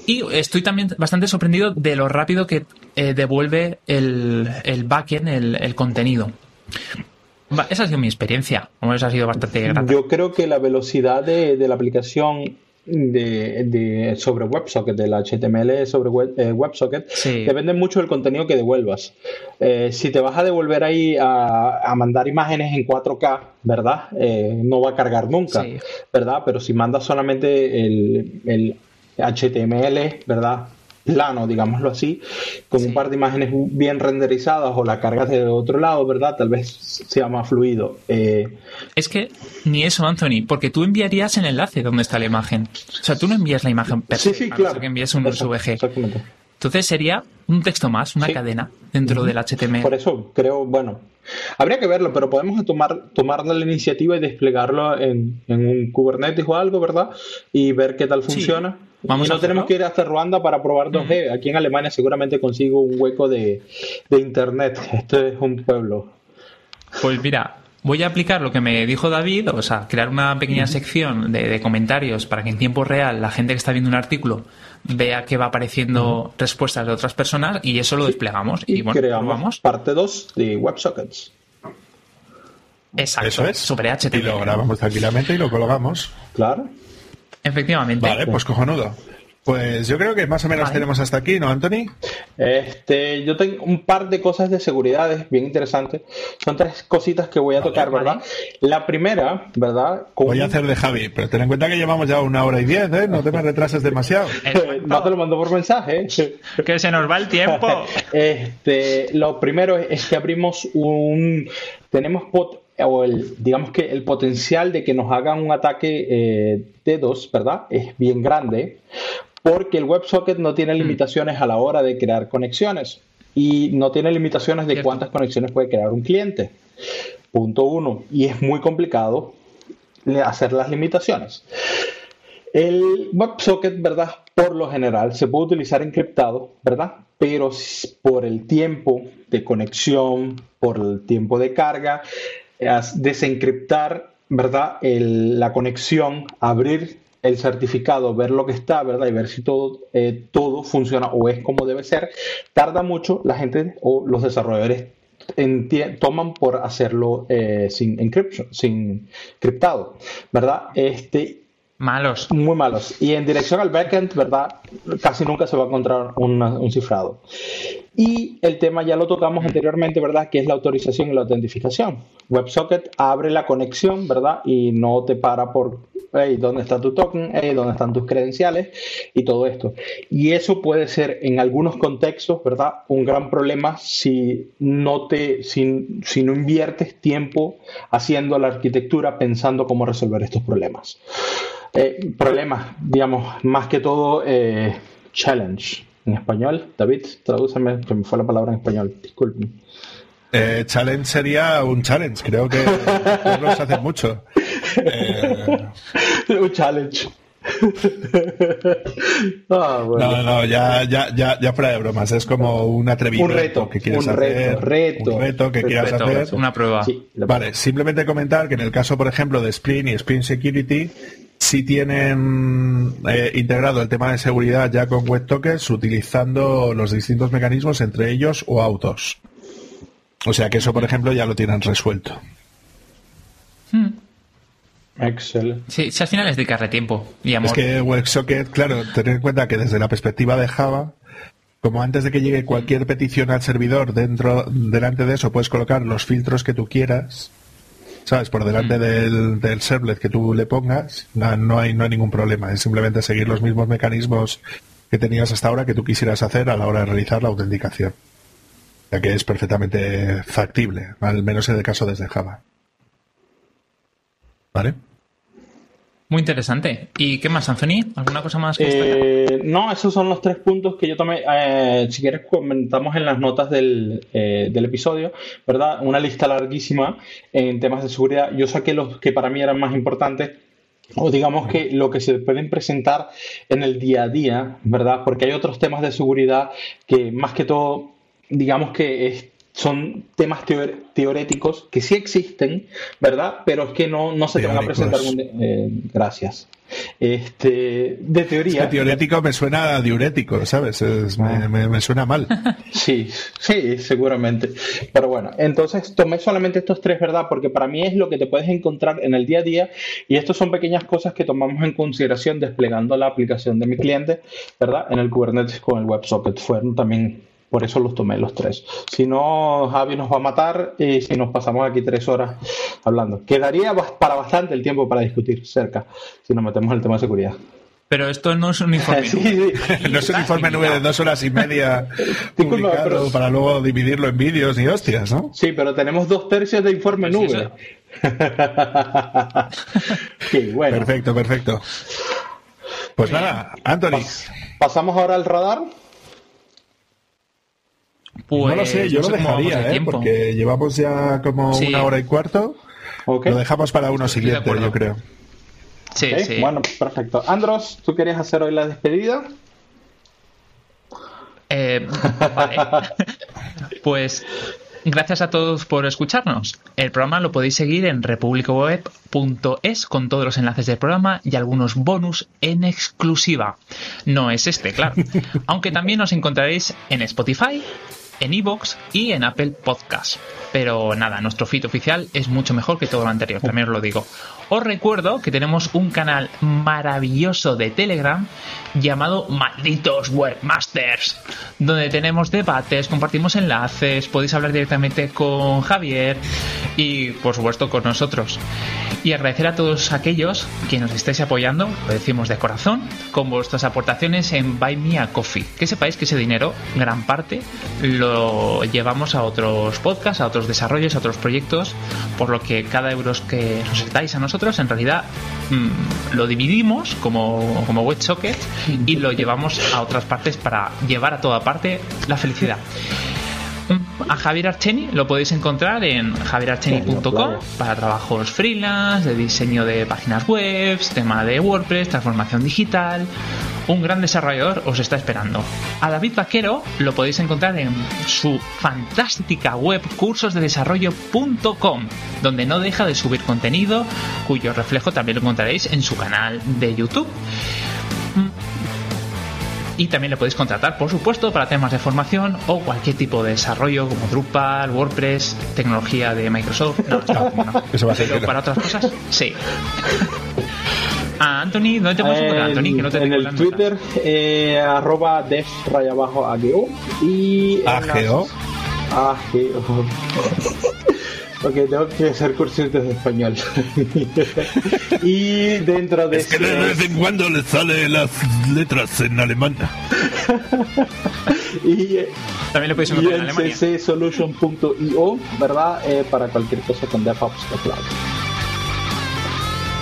y estoy también bastante sorprendido de lo rápido que eh, devuelve el, el backend, el, contenido. Esa ha sido mi experiencia. Esa ha sido bastante grata. Yo creo que la velocidad de, la aplicación de, sobre WebSocket, del HTML sobre eh, WebSocket, depende mucho del contenido que devuelvas. Eh, si te vas a devolver ahí a, mandar imágenes en 4K, ¿verdad? Eh, no va a cargar nunca, ¿verdad? Pero si mandas solamente el, el HTML, ¿verdad? plano, digámoslo así, con un par de imágenes bien renderizadas o la cargas de otro lado, ¿verdad? Tal vez sea más fluido. Eh, es que ni eso, Anthony, porque tú enviarías el enlace donde está la imagen. O sea, tú no envías la imagen per Sí, sí, claro. que envíes un SVG. Exactamente. Entonces sería un texto más, una cadena dentro del HTML. Por eso creo, bueno, habría que verlo, pero podemos tomar, tomar la iniciativa y desplegarlo en, un Kubernetes o algo, ¿verdad? Y ver qué tal funciona. Vamos y no tenemos que ir hasta Ruanda para probar 2G. Aquí en Alemania seguramente consigo un hueco de, internet. Este es un pueblo. Pues mira, voy a aplicar lo que me dijo David, o sea, crear una pequeña sección de, comentarios para que en tiempo real la gente que está viendo un artículo vea que va apareciendo respuestas de otras personas y eso lo desplegamos. Y, bueno, creamos parte 2 de WebSockets. Exacto. Eso es. Sobre HTML. Y lo grabamos tranquilamente y lo colgamos. Claro. Efectivamente. Vale, pues cojonudo. Pues yo creo que más o menos tenemos hasta aquí, ¿no, Anthony? Este, yo tengo un par de cosas de seguridad bien interesantes. Son tres cositas que voy a tocar, ¿verdad? La primera, ¿verdad? Voy a hacer de Javi, pero ten en cuenta que llevamos ya una hora y diez, ¿eh? No te me retrases demasiado. no te lo mando por mensaje. que se nos va el tiempo. este, lo primero es que abrimos un... Tenemos pot o el, digamos que el potencial de que nos hagan un ataque eh, D2, ¿verdad? Es bien grande porque el WebSocket no tiene mm. limitaciones a la hora de crear conexiones y no tiene limitaciones de cuántas conexiones puede crear un cliente. Punto uno. Y es muy complicado hacer las limitaciones. El WebSocket, ¿verdad? Por lo general se puede utilizar encriptado, ¿verdad? Pero por el tiempo de conexión, por el tiempo de carga, desencriptar, ¿verdad? la conexión, abrir el certificado, ver lo que está, ¿verdad? Y ver si todo, eh, todo funciona o es como debe ser, tarda mucho, la gente o los desarrolladores toman por hacerlo eh, sin encryption, sin criptado, ¿verdad? Este, Malos. Muy malos. Y en dirección al backend, ¿verdad? Casi nunca se va a encontrar un cifrado. Y el tema ya lo tocamos anteriormente, ¿verdad? Que es la autorización y la autentificación. WebSocket abre la conexión, ¿verdad? Y no te para por, hey, ¿dónde está tu token? Hey, ¿dónde están tus credenciales? Y todo esto. Y eso puede ser en algunos contextos, ¿verdad? Un gran problema si no, te, si, si no inviertes tiempo haciendo la arquitectura pensando cómo resolver estos problemas. Eh, problemas, digamos, más que todo eh, challenge en español. David, tradúceme, que me fue la palabra en español, disculpen. Eh, challenge sería un challenge, creo que no se hace mucho. un challenge. Ah, no, no, ya, ya, ya, ya fuera de bromas, es como un atrevimiento un reto, que quieras un hacer, reto, un reto que quieras hacer, una prueba. vale, simplemente comentar que en el caso, por ejemplo, de Spring y Spring Security, si tienen eh, integrado el tema de seguridad ya con WebTokens utilizando los distintos mecanismos, entre ellos o autos. O sea que eso, por ejemplo, ya lo tienen resuelto. Hmm. Excel. Sí, si al final es dedicarle tiempo y Es que WebSocket, claro, tener en cuenta que desde la perspectiva de Java, como antes de que llegue cualquier petición al servidor, dentro, delante de eso puedes colocar los filtros que tú quieras ¿sabes? Por delante mm. del, del, servlet que tú le pongas, no, hay, no hay ningún problema. Es simplemente seguir los mismos mecanismos que tenías hasta ahora que tú quisieras hacer a la hora de realizar la autenticación. Ya que es perfectamente factible, al menos en el caso desde Java. ¿Vale? Muy interesante. ¿Y qué más, Anthony? ¿Alguna cosa más? eh, no, esos son los tres puntos que yo tomé. Eh, si quieres, comentamos en las notas del, eh, del, episodio, ¿verdad? Una lista larguísima en temas de seguridad. Yo saqué los que para mí eran más importantes o digamos que lo que se pueden presentar en el día a día, ¿verdad? Porque hay otros temas de seguridad que más que todo, digamos que es son temas teoréticos que sí existen, ¿verdad? Pero es que no, no se te van a presentar. Eh, gracias. Este, de teoría. teorético me suena diurético, ¿sabes? Ah. me, suena mal. Sí, sí, seguramente. Pero bueno, entonces tomé solamente estos tres, ¿verdad? Porque para mí es lo que te puedes encontrar en el día a día y estas son pequeñas cosas que tomamos en consideración desplegando la aplicación de mi cliente, ¿verdad? En el Kubernetes con el WebSocket. Fueron también por eso los tomé los tres. Si no, Javi nos va a matar y si nos pasamos aquí tres horas hablando. Quedaría para bastante el tiempo para discutir cerca si nos metemos en el tema de seguridad. Pero esto no es un informe no es un informe nube de dos horas y media publicado para luego dividirlo en vídeos y hostias, ¿no? Sí, pero tenemos dos tercios de informe pues nube. bueno. Perfecto, perfecto. Pues nada, Anthony. pasamos ahora al radar. Pues, no lo sé, yo lo dejaría, ¿eh? porque llevamos ya como una hora y cuarto. Lo dejamos para uno siguiente, yo creo. Sí, sí. Bueno, perfecto. Andros, ¿tú querías hacer hoy la despedida? Eh, vale. pues gracias a todos por escucharnos. El programa lo podéis seguir en republicoweb.es con todos los enlaces del programa y algunos bonus en exclusiva. No es este, claro. Aunque también os encontraréis en Spotify, en Evox y en Apple Podcast. Pero nada, nuestro feed oficial es mucho mejor que todo lo anterior, también os lo digo. Os recuerdo que tenemos un canal maravilloso de Telegram llamado Malditos Webmasters, donde tenemos debates, compartimos enlaces, podéis hablar directamente con Javier y por supuesto con nosotros. Y agradecer a todos aquellos que nos estéis apoyando, lo decimos de corazón, con vuestras aportaciones en Buy Me a Coffee. Que sepáis que ese dinero, gran parte, lo llevamos a otros podcasts, a otros desarrollos, a otros proyectos, por lo que cada euro que nos dais a nosotros en realidad mm, lo dividimos como, como WebSocket y lo llevamos a otras partes para llevar a toda parte la felicidad. A Javier Archeni lo podéis encontrar en javierarcheni.com para trabajos freelance, de diseño de páginas web, tema de WordPress, transformación digital, un gran desarrollador os está esperando. A David Vaquero lo podéis encontrar en su fantástica web cursosdedesarrollo.com, donde no deja de subir contenido, cuyo reflejo también lo encontraréis en su canal de YouTube y también le podéis contratar, por supuesto, para temas de formación o cualquier tipo de desarrollo como Drupal, WordPress, tecnología de Microsoft. No, no, Eso va a ser para otras cosas, sí. Ah, Anthony, ¿dónde te puedes encontrar, Anthony? Que no te en el Twitter, eh, arroba def raya abajo AGO y AGO. AGO. Ok, tengo que hacer cursos de español. y dentro de es que de vez en cuando le salen las letras en alemán. y también le podéis encontrar en Alemania. ccsolution.io, ¿verdad? Eh, para cualquier cosa con DevOps Cloud.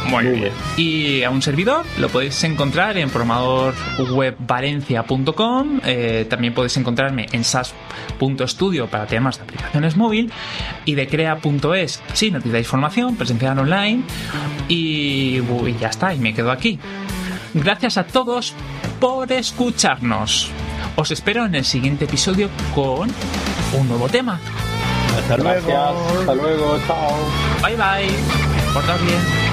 Muy, bien. Y a un servidor lo podéis encontrar en programadorwebvalencia.com. Eh, también podéis encontrarme en sas.studio para temas de aplicaciones móvil y de crea.es si necesitáis formación presencial online. Y, y ya está, y me quedo aquí. Gracias a todos por escucharnos. Os espero en el siguiente episodio con un nuevo tema. Hasta luego. Hasta luego. Chao. Bye bye. Portaos bien.